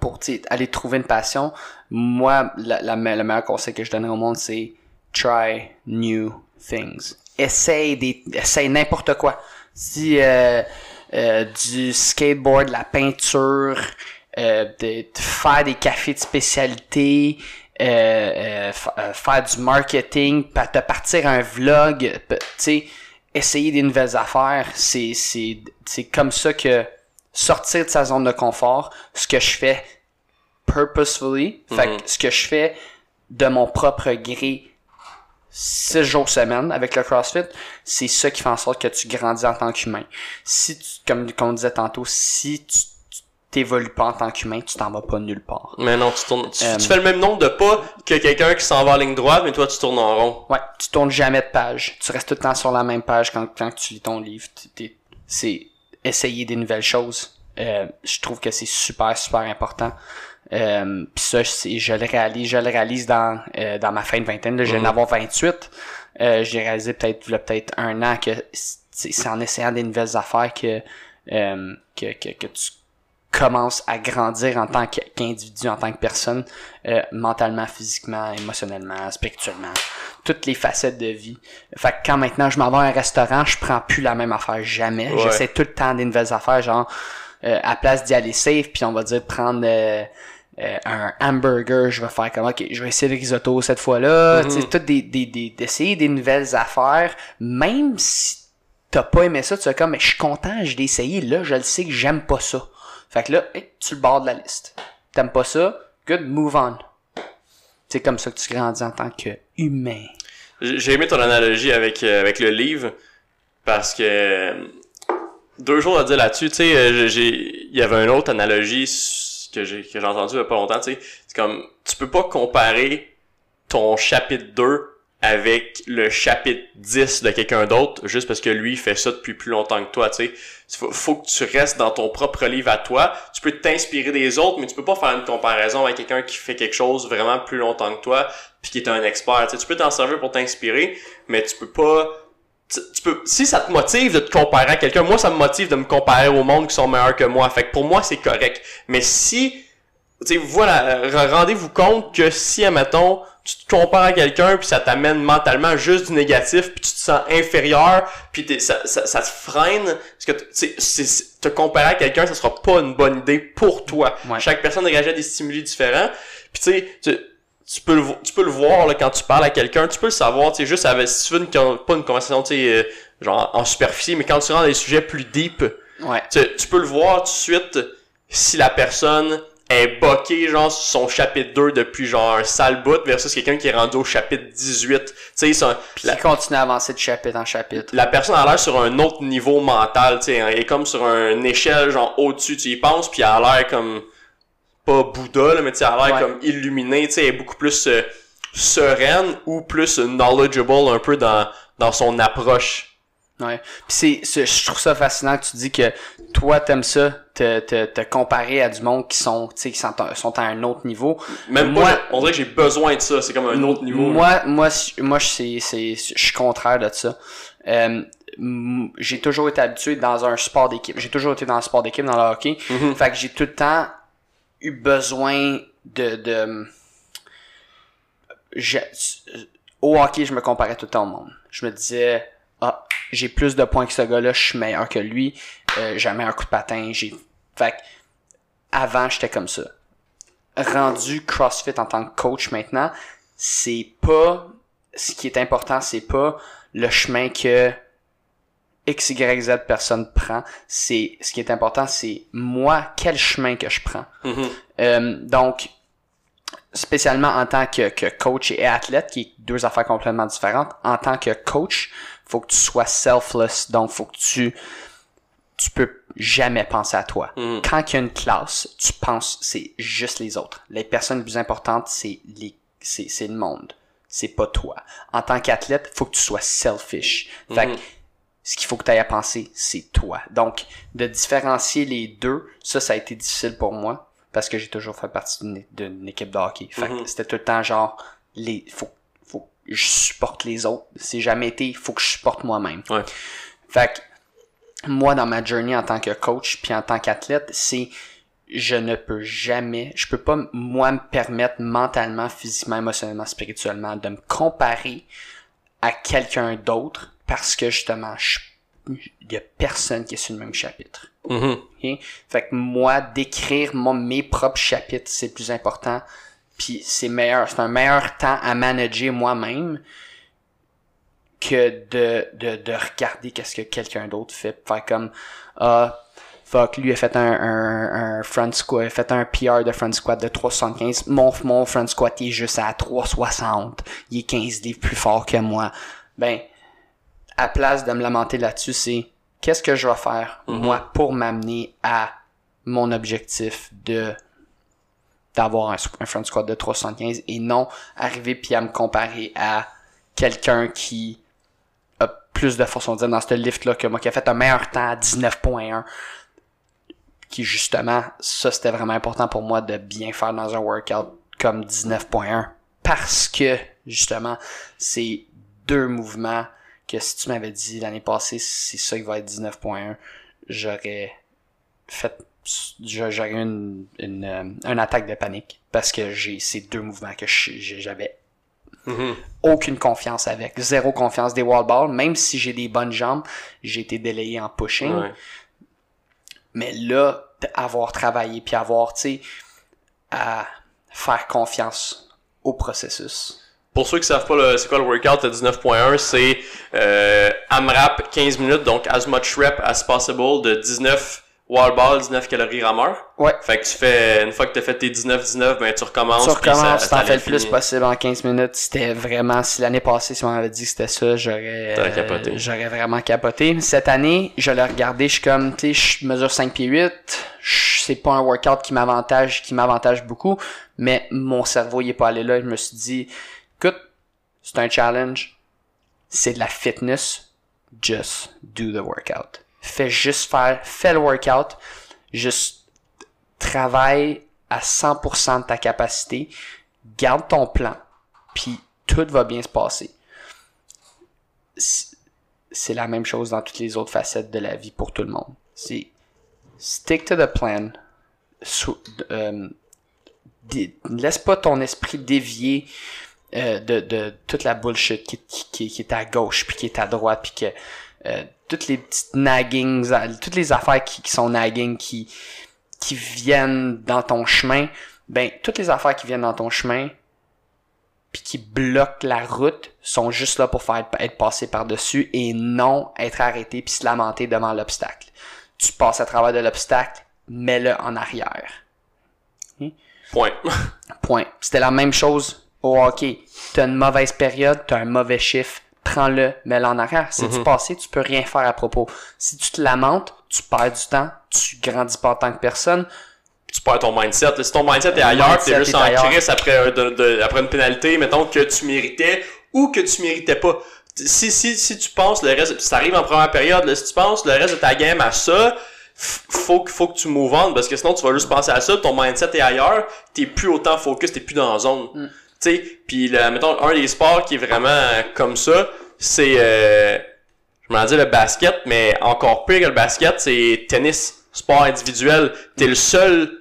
pour aller trouver une passion? Moi, la, la, le meilleur conseil que je donnerais au monde, c'est try new things. Essaye des, essaye n'importe quoi. Si, euh, euh, du skateboard, de la peinture, euh, de, de faire des cafés de spécialité, euh, fa- faire du marketing, te partir un vlog, tu sais, essayer des nouvelles affaires, c'est c'est c'est comme ça que sortir de sa zone de confort, ce que je fais purposefully, fait Mhm. que ce que je fais de mon propre gré six jours semaine avec le CrossFit, c'est ça qui fait en sorte que tu grandis en tant qu'humain. Si tu, comme, comme on disait tantôt, si tu t'évolues pas en tant qu'humain, tu t'en vas pas nulle part. Mais non, tu tournes, tu, Euh, tu fais le même nombre de pas que quelqu'un qui s'en va en ligne droite, mais toi tu tournes en rond. Ouais, tu tournes jamais de page. Tu restes tout le temps sur la même page quand, quand tu lis ton livre. C'est essayer des nouvelles choses. Euh, je trouve que c'est super, super important. Euh, Puis ça, c'est- je le réalise, je le réalise dans, euh, dans ma fin de vingtaine. Là, je viens Mhm. d'avoir 28. Euh, j'ai réalisé peut-être là, peut-être un an que c'est c'est en essayant des nouvelles affaires que, euh, que, que, que tu commences à grandir en tant qu'individu, en tant que personne, euh, mentalement, physiquement, émotionnellement, spirituellement, toutes les facettes de vie. Fait que quand maintenant je m'en vais à un restaurant, je prends plus la même affaire jamais. Ouais. J'essaie tout le temps des nouvelles affaires, genre euh, à place d'y aller safe, puis on va dire prendre euh, un hamburger, je vais faire comme ok, je vais essayer le risotto cette fois-là. Mhm. Tu sais, tout des, des, des, d'essayer des nouvelles affaires, même si t'as pas aimé ça, tu fais comme mais je suis content, je l'ai essayé, là je le sais que j'aime pas ça. Fait que là, hey, tu le barres de la liste. T'aimes pas ça? Good, move on. C'est comme ça que tu grandis en tant que humain. J'ai aimé ton analogie avec, euh, avec le livre, parce que euh, deux jours à dire là-dessus, tu sais, j'ai, il y avait une autre analogie que j'ai, que j'ai entendue il y a pas longtemps, tu sais, c'est comme, tu peux pas comparer ton chapitre 2 avec le chapitre 10 de quelqu'un d'autre, juste parce que lui fait ça depuis plus longtemps que toi, tu sais. Faut, faut que tu restes dans ton propre livre à toi. Tu peux t'inspirer des autres, mais tu peux pas faire une comparaison avec quelqu'un qui fait quelque chose vraiment plus longtemps que toi, puis qui est un expert. Tu sais, tu peux t'en servir pour t'inspirer, mais tu peux pas tu, tu peux si ça te motive de te comparer à quelqu'un moi ça me motive de me comparer au monde qui sont meilleurs que moi. Fait que pour moi c'est correct. Mais si tu sais voilà rendez-vous compte que si admettons tu te compares à quelqu'un puis ça t'amène mentalement juste du négatif puis tu te sens inférieur puis ça, ça, ça te freine parce que tu sais, c'est- c'est- te comparer à quelqu'un ça sera pas une bonne idée pour toi. Ouais. chaque personne réagit à des stimuli différents. Puis tu sais tu- peux le, tu peux le voir là, quand tu parles à quelqu'un, tu peux le savoir, tu sais, juste avec, si tu veux une, pas une conversation, tu sais, euh, genre en superficie, mais quand tu rentres dans des sujets plus deep, Ouais. tu, tu peux le voir tout de suite si la personne est boquée, genre, sur son chapitre 2 depuis genre un sale bout versus quelqu'un qui est rendu au chapitre 18. Tu sais, Puis la, qui continue à avancer de chapitre en chapitre. la personne a l'air sur un autre niveau mental, tu sais, elle est comme sur une échelle, genre, au-dessus, tu y penses, puis elle a l'air comme, pas Bouddha, là, mais tu sais, elle a l'air Ouais. comme illuminée, tu sais, elle est beaucoup plus euh, sereine ou plus knowledgeable un peu dans, dans son approche. Ouais. Puis c'est, je trouve ça fascinant que tu dis que toi t'aimes ça, te, te, te comparer à du monde qui sont, tu sais, qui sont, sont à un autre niveau. Même moi, on dirait que j'ai besoin de ça. C'est comme un autre niveau. Moi, moi, moi, c'est, c'est, je suis contraire de ça. Euh, j'ai toujours été habitué dans un sport d'équipe. J'ai toujours été dans le sport d'équipe, dans le hockey. Mm-hmm. Fait que j'ai tout le temps eu besoin de, de au hockey, je me comparais tout le temps au monde. Je me disais, ah, j'ai plus de points que ce gars-là, je suis meilleur que lui, euh, j'ai un coup de patin, j'ai, fait avant, j'étais comme ça. Rendu CrossFit en tant que coach maintenant, c'est pas, ce qui est important, c'est pas le chemin que X, Y, Z personne prend. C'est, ce qui est important, c'est moi, quel chemin que je prends. Mm-hmm. Euh, donc, spécialement en tant que, que, coach et athlète, qui est deux affaires complètement différentes, en tant que coach, faut que tu sois selfless, donc faut que tu tu peux jamais penser à toi. Mm. Quand il y a une classe, tu penses c'est juste les autres. Les personnes les plus importantes, c'est les c'est, c'est le monde. C'est pas toi. En tant qu'athlète, faut que tu sois selfish. Fait mm-hmm. Ce qu'il faut que tu aies à penser, c'est toi. Donc, de différencier les deux, ça, ça a été difficile pour moi parce que j'ai toujours fait partie d'une équipe de hockey. Fait mm-hmm. c'était tout le temps genre, les, faut, faut que je supporte les autres. C'est jamais été, faut que je supporte moi-même. Ouais. Fait que, moi, dans ma journey en tant que coach puis en tant qu'athlète, c'est, je ne peux jamais, je peux pas, moi, me permettre mentalement, physiquement, émotionnellement, spirituellement, de me comparer à quelqu'un d'autre parce que justement, je il y a personne qui est sur le même chapitre. Mm-hmm. Fait que moi, d'écrire mes propres chapitres, c'est plus important. Puis c'est meilleur, c'est un meilleur temps à manager moi-même que de, de, de regarder qu'est-ce que quelqu'un d'autre fait. Faire comme, ah, fuck, lui a fait un, un, un front squat, a fait un PR de front squat de 375. Mon, mon front squat est juste à 360. Il est 15 livres plus fort que moi. Ben, à place de me lamenter là-dessus, c'est qu'est-ce que je vais faire, mhm. moi, pour m'amener à mon objectif de d'avoir un, front squat de 375 et non arriver puis à me comparer à quelqu'un qui a plus de force, on dire, dans ce lift-là que moi, qui a fait un meilleur temps à 19.1 qui justement, ça c'était vraiment important pour moi de bien faire dans un workout comme 19.1 parce que justement, c'est deux mouvements que si tu m'avais dit l'année passée, c'est ça qui va être 19.1, j'aurais fait j'aurais eu une, une, euh, attaque de panique parce que j'ai ces deux mouvements que j'avais mm-hmm. aucune confiance avec, zéro confiance des wall balls, même si j'ai des bonnes jambes, j'ai été délayé en pushing. Mais là, avoir travaillé puis avoir, tu sais, à faire confiance au processus pour ceux qui savent pas c'est quoi le workout de 19.1, c'est euh, AMRAP 15 minutes, donc as much rep as possible de 19 wall ball, 19 calories rameur. Ouais. Fait que tu fais, une fois que tu as fait tes 19-19, ben tu recommences. Tu recommences, t'en fais le plus possible en 15 minutes. C'était vraiment, si l'année passée, si on avait dit que c'était ça, j'aurais, euh, j'aurais vraiment capoté. Cette année, je l'ai regardé, je suis comme, tu sais, je mesure 5 pieds 8. C'est pas un workout qui m'avantage, qui m'avantage beaucoup, mais mon cerveau, il est pas allé là. Je me suis dit, Écoute, c'est un challenge. C'est de la fitness. Just do the workout. Fais juste faire, fais le workout. Juste travaille à 100% de ta capacité. Garde ton plan. Puis tout va bien se passer. C'est la même chose dans toutes les autres facettes de la vie pour tout le monde. C'est stick to the plan. Euh, laisse pas ton esprit dévier euh, de, de toute la bullshit qui, qui, qui, est à gauche puis qui est à droite puis que euh, toutes les petites naggings, toutes les affaires qui, qui sont nagging qui qui viennent dans ton chemin, ben toutes les affaires qui viennent dans ton chemin puis qui bloquent la route sont juste là pour faire être passé par-dessus et non être arrêté puis se lamenter devant l'obstacle. Tu passes à travers de l'obstacle, mets-le en arrière. Point. Point. C'était la même chose au hockey. T'as une mauvaise période, t'as un mauvais chiffre, prends-le, mets-le en arrière. Si tu mhm. passé, tu peux rien faire à propos. Si tu te lamentes, tu perds du temps, tu grandis pas en tant que personne, tu perds ton mindset. Si ton mindset est ailleurs, t'es juste en crise après, de, après une pénalité, mettons que tu méritais ou que tu méritais pas. Si, si, si tu penses le reste, ça arrive en première période, là, si tu penses le reste de ta game à ça, faut que faut que tu move on parce que sinon tu vas juste penser à ça ton mindset est ailleurs t'es plus autant focus t'es plus dans la zone mm. Tu sais puis mettons un des sports qui est vraiment comme ça c'est euh, je m'en dis le basket mais encore pire que le basket c'est tennis sport individuel t'es le seul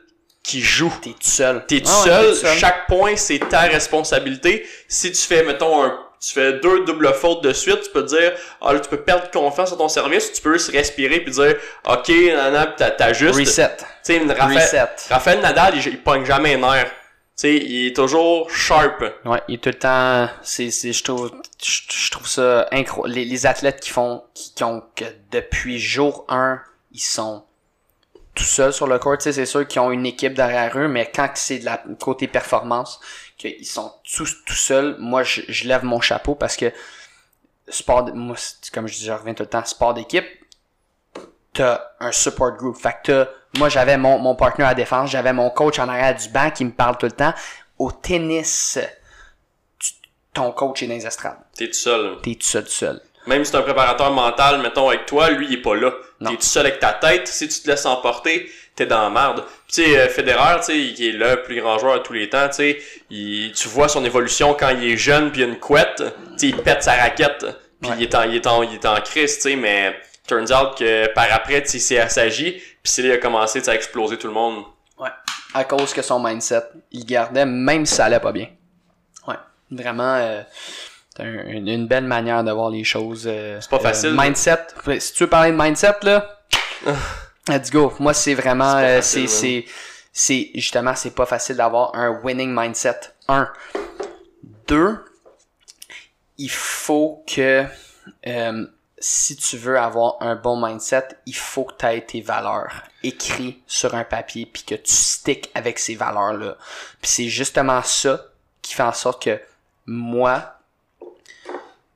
qui joue t'es tout seul t'es tout, seul. chaque point c'est ta responsabilité si tu fais mettons un tu fais deux doubles fautes de suite, tu peux dire, ah là, tu peux perdre confiance à ton service, tu peux juste respirer puis dire, ok, nana, t'as juste. Reset. Tu sais, Raphaël, Raphaël Nadal, il, il pogne jamais un nerf. Sais, il est toujours sharp. Ouais, il est tout le temps, c'est, c'est, je trouve, je, trouve ça incroyable. Les, les, athlètes qui font, qui, qui ont, que depuis jour 1, ils sont tout seuls sur le court, tu sais, c'est sûr qu'ils ont une équipe derrière eux, mais quand c'est de la côté performance, qu'ils sont tous tout seuls, moi je, je, lève mon chapeau parce que sport, moi, comme je dis, je reviens tout le temps, sport d'équipe, t'as un support group. Fait que moi j'avais mon, mon partenaire à défense, j'avais mon coach en arrière du banc qui me parle tout le temps. Au tennis, ton coach est dans les estrades. T'es tout seul. T'es tout seul, tout seul. Même si t'es un préparateur mental, mettons, avec toi, lui, il est pas là. T'es tout seul avec ta tête. Si tu te laisses emporter, t'es dans la merde. Tu sais, euh, Federer, tu sais, qui est le plus grand joueur de tous les temps, tu sais, tu vois son évolution quand il est jeune puis il a une couette, tu sais, il pète sa raquette, puis il est en, il est en, il est en crise, tu sais, mais turns out que par après, tu sais, c'est assagi, puis c'est a commencé, à exploser tout le monde. Ouais. À cause que son mindset, il gardait même si ça allait pas bien. Ouais. Vraiment, euh, une, une, belle manière de voir les choses. Euh, c'est pas facile. mindset. Si tu veux parler de mindset, là. [laughs] Let's go. Moi, c'est vraiment, euh, c'est, c'est, c'est, justement, c'est pas facile d'avoir un winning mindset. Un. Deux, il faut que, euh, si tu veux avoir un bon mindset, il faut que tu aies tes valeurs écrites sur un papier puis que tu stick avec ces valeurs-là. Puis c'est justement ça qui fait en sorte que moi,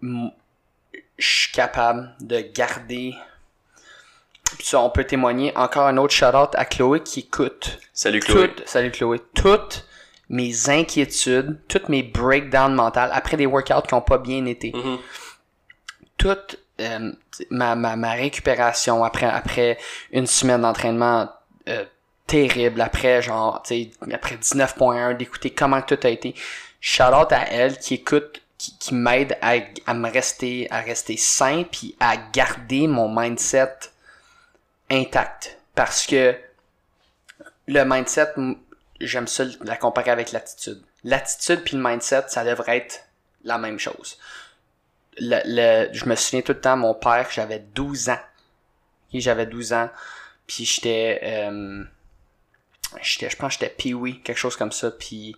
je suis capable de garder ça, on peut témoigner. Encore un autre shout-out à Chloé qui écoute. Salut Chloé. salut Chloé. Toutes mes inquiétudes, toutes mes breakdowns mentales après des workouts qui ont pas bien été. Mm-hmm. Toute euh, ma, ma, récupération après, après une semaine d'entraînement euh, terrible, après genre, après 19.1, d'écouter comment tout a été. Shout out à elle qui écoute qui, qui m'aide à, à me rester à rester sain puis à garder mon mindset intact. Parce que le mindset, j'aime ça la comparer avec l'attitude. L'attitude puis le mindset, ça devrait être la même chose. Le, le, je me souviens tout le temps, mon père, j'avais 12 ans. Et j'avais 12 ans. Puis j'étais... Euh, j'étais je pense que j'étais pee quelque chose comme ça. Puis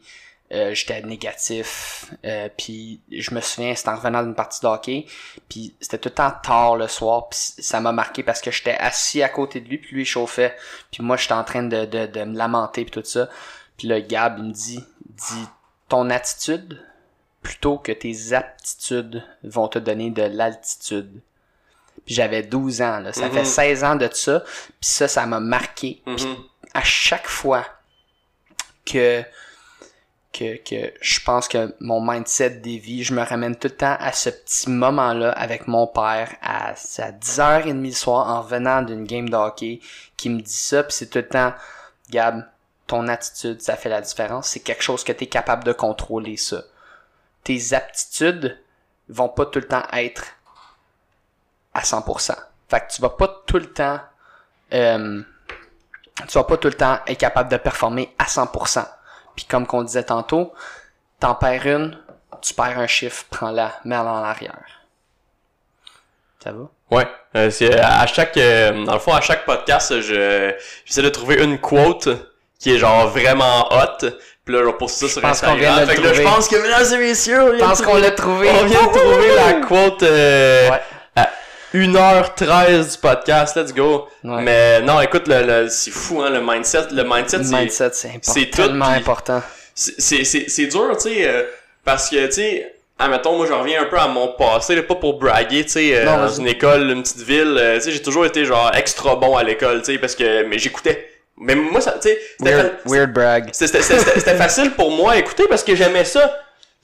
euh, j'étais négatif. Euh, puis je me souviens, c'était en revenant d'une partie de hockey. Puis c'était tout le temps tard le soir. Puis ça m'a marqué parce que j'étais assis à côté de lui, puis lui il chauffait. Puis moi j'étais en train de, de, de me lamenter puis tout ça. Puis le Gab il me dit, dit ton attitude plutôt que tes aptitudes vont te donner de l'altitude. Puis j'avais 12 ans, là. Ça fait 16 mm-hmm. ans de ça. Puis ça, ça m'a marqué. Mm-hmm. à chaque fois que que, que je pense que mon mindset dévie. Je me ramène tout le temps à ce petit moment-là avec mon père à, à 10h30 le soir en venant d'une game de hockey qui me dit ça. Puis c'est tout le temps, Gab, ton attitude, ça fait la différence. C'est quelque chose que tu es capable de contrôler ça. Tes aptitudes vont pas tout le temps être à 100%. Fait que tu vas pas tout le temps... Euh, tu vas pas tout le temps être capable de performer à 100%. Puis comme qu'on disait tantôt, t'en perds une, tu perds un chiffre, prends-la, mets-la en arrière. Ça va? Ouais. Euh, c'est à chaque euh, dans le fond à chaque podcast, je j'essaie de trouver une quote qui est genre vraiment hot. Puis là, je poste ça sur Instagram. Fait que là, je pense que mesdames et messieurs, je pense qu'on l'a trouvé. On vient de trouver la quote euh, ouais. à 1h13 du podcast, let's go. Mais non, écoute, le, c'est fou, hein, le mindset. Le mindset, le mindset c'est tellement important. C'est dur, tu sais, euh, parce que, tu sais, admettons, moi, je reviens un peu à mon passé, pas pour braguer, tu sais, euh, dans une école, une petite ville, euh, tu sais, j'ai toujours été, genre, extra bon à l'école, tu sais, parce que, mais j'écoutais. Mais moi, ça, tu sais, weird, weird brag. C'était facile pour moi à écouter parce que j'aimais ça.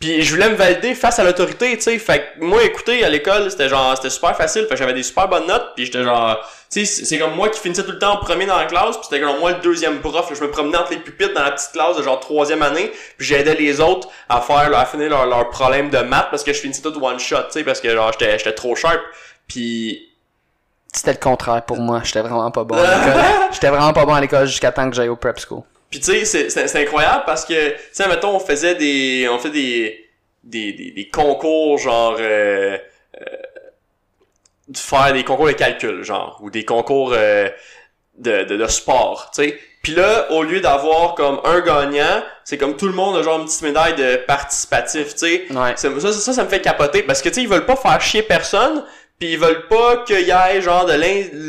Puis je voulais me valider face à l'autorité, tu sais. Fait que moi, écouter à l'école, c'était genre, c'était super facile. Fait que j'avais des super bonnes notes. Puis j'étais genre, tu sais, c'est comme moi qui finissais tout le temps en premier dans la classe. Puis c'était comme moi le deuxième prof. je me promenais entre les pupitres dans la petite classe de genre troisième année. Puis j'aidais les autres à faire, à finir leur, leur problème de maths parce que je finissais tout one shot, tu sais, parce que genre j'étais j'étais trop sharp. Puis c'était le contraire pour moi. J'étais vraiment pas bon à l'école. [laughs] J'étais vraiment pas bon à l'école jusqu'à temps que j'aille au prep school. Puis tu sais, c'est incroyable parce que, tu sais, mettons, on faisait des, on fait des, des, des, des concours genre, euh, euh, faire des concours de calcul, genre, ou des concours euh, de, de, de sport, tu sais. Puis là, au lieu d'avoir comme un gagnant, c'est comme tout le monde a genre une petite médaille de participatif, tu sais. Ouais. Ça, ça, ça me fait capoter parce que tu sais, ils veulent pas faire chier personne, puis ils veulent pas qu'il y ait genre de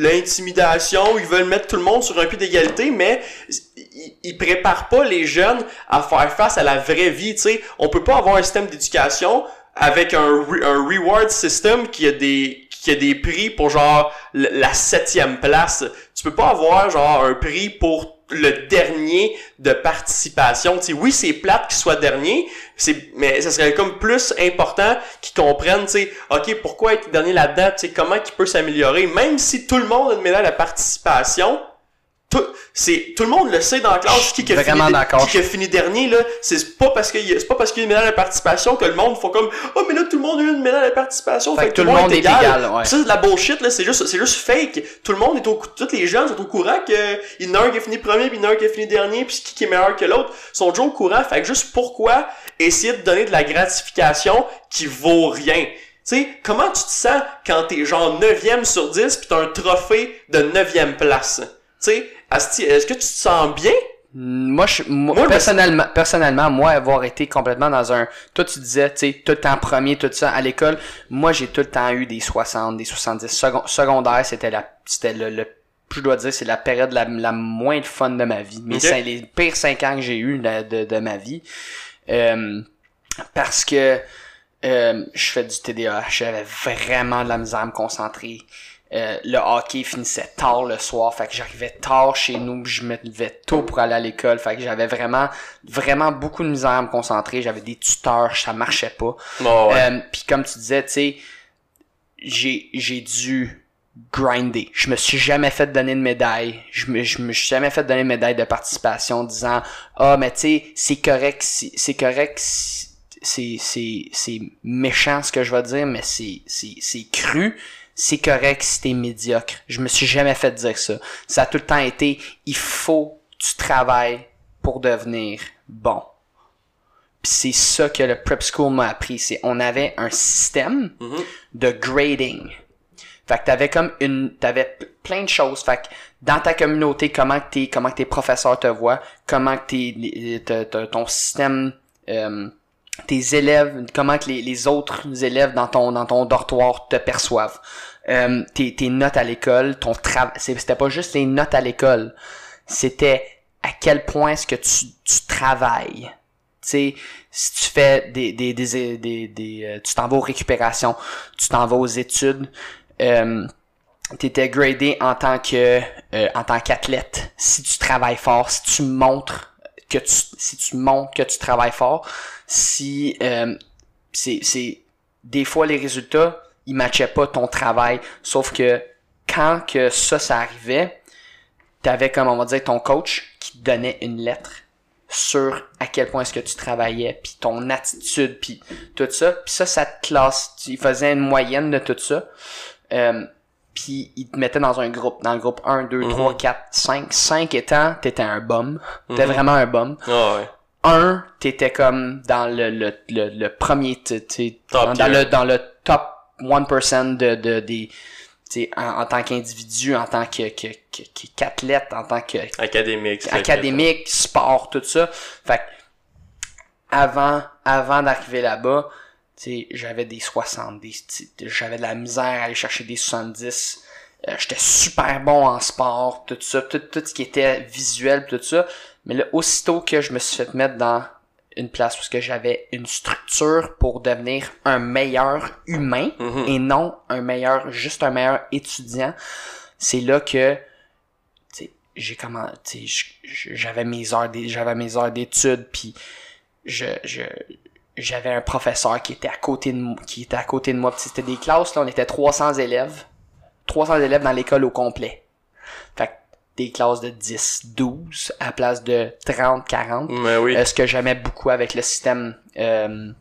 l'intimidation, ils veulent mettre tout le monde sur un pied d'égalité, mais ils, préparent pas les jeunes à faire face à la vraie vie, tu sais. On peut pas avoir un système d'éducation avec un, un reward system qui a des qui a des prix pour genre la septième place. Tu peux pas avoir genre un prix pour le dernier de participation. sais, oui, c'est plate qu'il soit dernier, c'est mais ça serait comme plus important qu'ils comprennent, tu sais, OK, pourquoi être dernier là-dedans, comment il peut s'améliorer? Même si tout le monde a une de participation, tout, c'est tout le monde le sait dans la classe qui, qui, a, fini, qui, a fini dernier là c'est pas parce que c'est pas parce qu'il y a une médaille de participation que le monde faut comme oh mais là tout le monde a eu une médaille de participation fait, que tout, le monde, est égal, ça c'est de la bullshit là c'est juste c'est juste fake. Tout le monde est au tous les gens sont au courant que il y en a un qui a fini premier puis il y en a un qui a fini dernier puis qui, est meilleur que l'autre sont toujours au courant. Fait que juste pourquoi essayer de donner de la gratification qui vaut rien? Tu sais, comment tu te sens quand t'es genre 9 sur 10 pis t'as un trophée de 9 place? Tu sais, est-ce que tu te sens bien? Moi, je, moi, personnellement, personnellement, moi, avoir été complètement dans un, toi, tu disais, tu sais, tout le temps premier, tout ça, à l'école, moi, j'ai tout le temps eu des 60, des 70. secondaire, c'était la, c'était le, le, je dois dire, c'est la période la, la moins fun de ma vie. Mais c'est les pires 5 ans que j'ai eu de, de, ma vie. Euh, parce que, euh, je fais du TDAH, j'avais vraiment de la misère à me concentrer. Euh, le hockey finissait tard le soir, fait que j'arrivais tard chez nous, je me levais tôt pour aller à l'école, fait que j'avais vraiment vraiment beaucoup de misère à me concentrer, j'avais des tuteurs, ça marchait pas. Euh, puis comme tu disais, tu sais, j'ai j'ai dû grinder. Je me suis jamais fait donner de médaille. Je me, je me suis jamais fait donner de médaille de participation en disant "Ah, mais tu sais, c'est correct, c'est correct c'est c'est c'est méchant ce que je vais dire mais c'est c'est c'est cru c'est correct si t'es médiocre. Je me suis jamais fait dire ça. Ça a tout le temps été, il faut que tu travailles pour devenir bon. Puis c'est ça que le prep school m'a appris. C'est, on avait un système mm-hmm. de grading. Fait que t'avais comme une, t'avais plein de choses. Fait que dans ta communauté, comment que tes, comment que tes professeurs te voient, comment que tes, ton système, euh, tes élèves, comment que les, les, autres élèves dans ton, dans ton dortoir te perçoivent euh, tes, tes, notes à l'école, ton travail, c'était pas juste les notes à l'école, c'était à quel point est-ce que tu, tu travailles. Tu sais, si tu fais des, des, des, des, euh, tu t'en vas aux récupérations, tu t'en vas aux études, euh, t'étais gradé en tant que euh, en tant qu'athlète. Si tu travailles fort, si tu montres que tu si tu montres que tu travailles fort, si euh, c'est c'est des fois les résultats il matchait pas ton travail. Sauf que quand que ça, ça arrivait, t'avais comme on va dire ton coach qui te donnait une lettre sur à quel point est-ce que tu travaillais, puis ton attitude, puis tout ça. Puis ça, ça te classe. Il faisait une moyenne de tout ça. Euh, puis il te mettait dans un groupe, dans le groupe 1, 2, 3, 4, 5. 5 étant, t'étais un bum. T'étais mhm. vraiment un bum. Oh, ouais. 1, t'étais comme dans le, le, le, premier, dans, dans, le, dans le top 1% de, de, des, en, en, tant qu'individu, en tant que, que, que, qu'athlète, en tant que académique, académique, sport, tout ça. Fait avant, avant d'arriver là-bas, j'avais des 70, j'avais de la misère à aller chercher des 70. Euh, j'étais super bon en sport, tout ça, tout, tout ce qui était visuel, tout ça. Mais là, aussitôt que je me suis fait mettre dans une place où que j'avais une structure pour devenir un meilleur humain mhm. et non un meilleur juste un meilleur étudiant c'est là que j'ai comment j'avais mes heures j'avais mes heures d'études puis je je j'avais un professeur qui était à côté de qui était à côté de moi c'était des classes là on était 300 élèves 300 élèves dans l'école au complet fait des classes de 10 12 à place de 30 40 Mais oui. euh, ce que j'aimais beaucoup avec le système euh,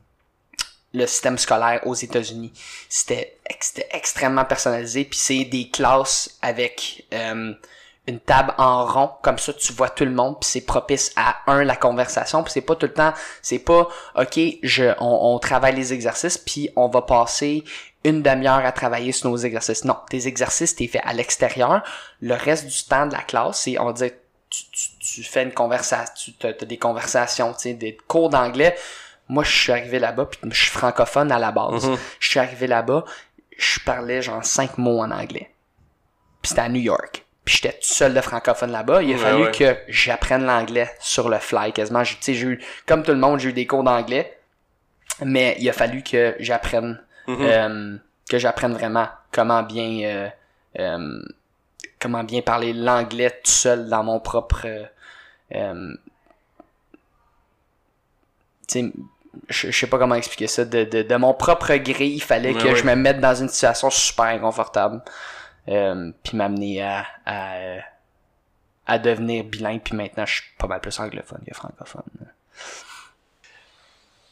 le système scolaire aux États-Unis. C'était c'était extrêmement personnalisé puis c'est des classes avec euh, une table en rond comme ça tu vois tout le monde puis c'est propice à un la conversation puis c'est pas tout le temps c'est pas OK, je on, on travaille les exercices puis on va passer une demi-heure à travailler sur nos exercices. Non, tes exercices t'es fait à l'extérieur. Le reste du temps de la classe, c'est on va dire tu, tu, tu fais une conversation, tu as, des conversations, tu sais, des cours d'anglais moi, je suis arrivé là-bas, puis je suis francophone à la base. Mhm. Je suis arrivé là-bas, je parlais genre cinq mots en anglais. Puis c'était à New York. Puis j'étais tout seul de francophone là-bas. Il a Ouais, fallu ouais. que j'apprenne l'anglais sur le fly quasiment. Tu sais, j'ai eu, comme tout le monde, j'ai eu des cours d'anglais. Mais il a fallu que j'apprenne, Mhm. euh, que j'apprenne vraiment comment bien, euh, euh, comment bien parler l'anglais tout seul dans mon propre, tu sais, je, sais pas comment expliquer ça, de, de, de mon propre gré, il fallait que je me mette dans une situation super inconfortable, euh, puis m'amener à, à, à devenir bilingue, puis maintenant je suis pas mal plus anglophone que francophone.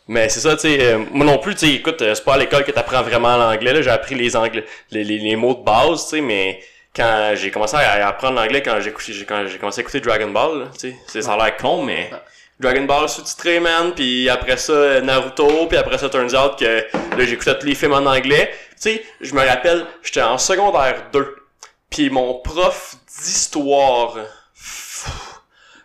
Mais c'est ça, tu sais, euh, moi non plus, tu sais, écoute, euh, c'est pas à l'école que t'apprends vraiment l'anglais, là, j'ai appris les anglais, les, les, les mots de base, tu sais, mais quand j'ai commencé à apprendre l'anglais quand j'ai quand j'ai commencé à écouter Dragon Ball, tu sais, ça a l'air con, mais Dragon Ball sous-titré, man, puis après ça, Naruto, puis après ça, turns out que là, j'écoutais tous les films en anglais. Tu sais, je me rappelle, j'étais en secondaire 2, puis mon prof d'histoire,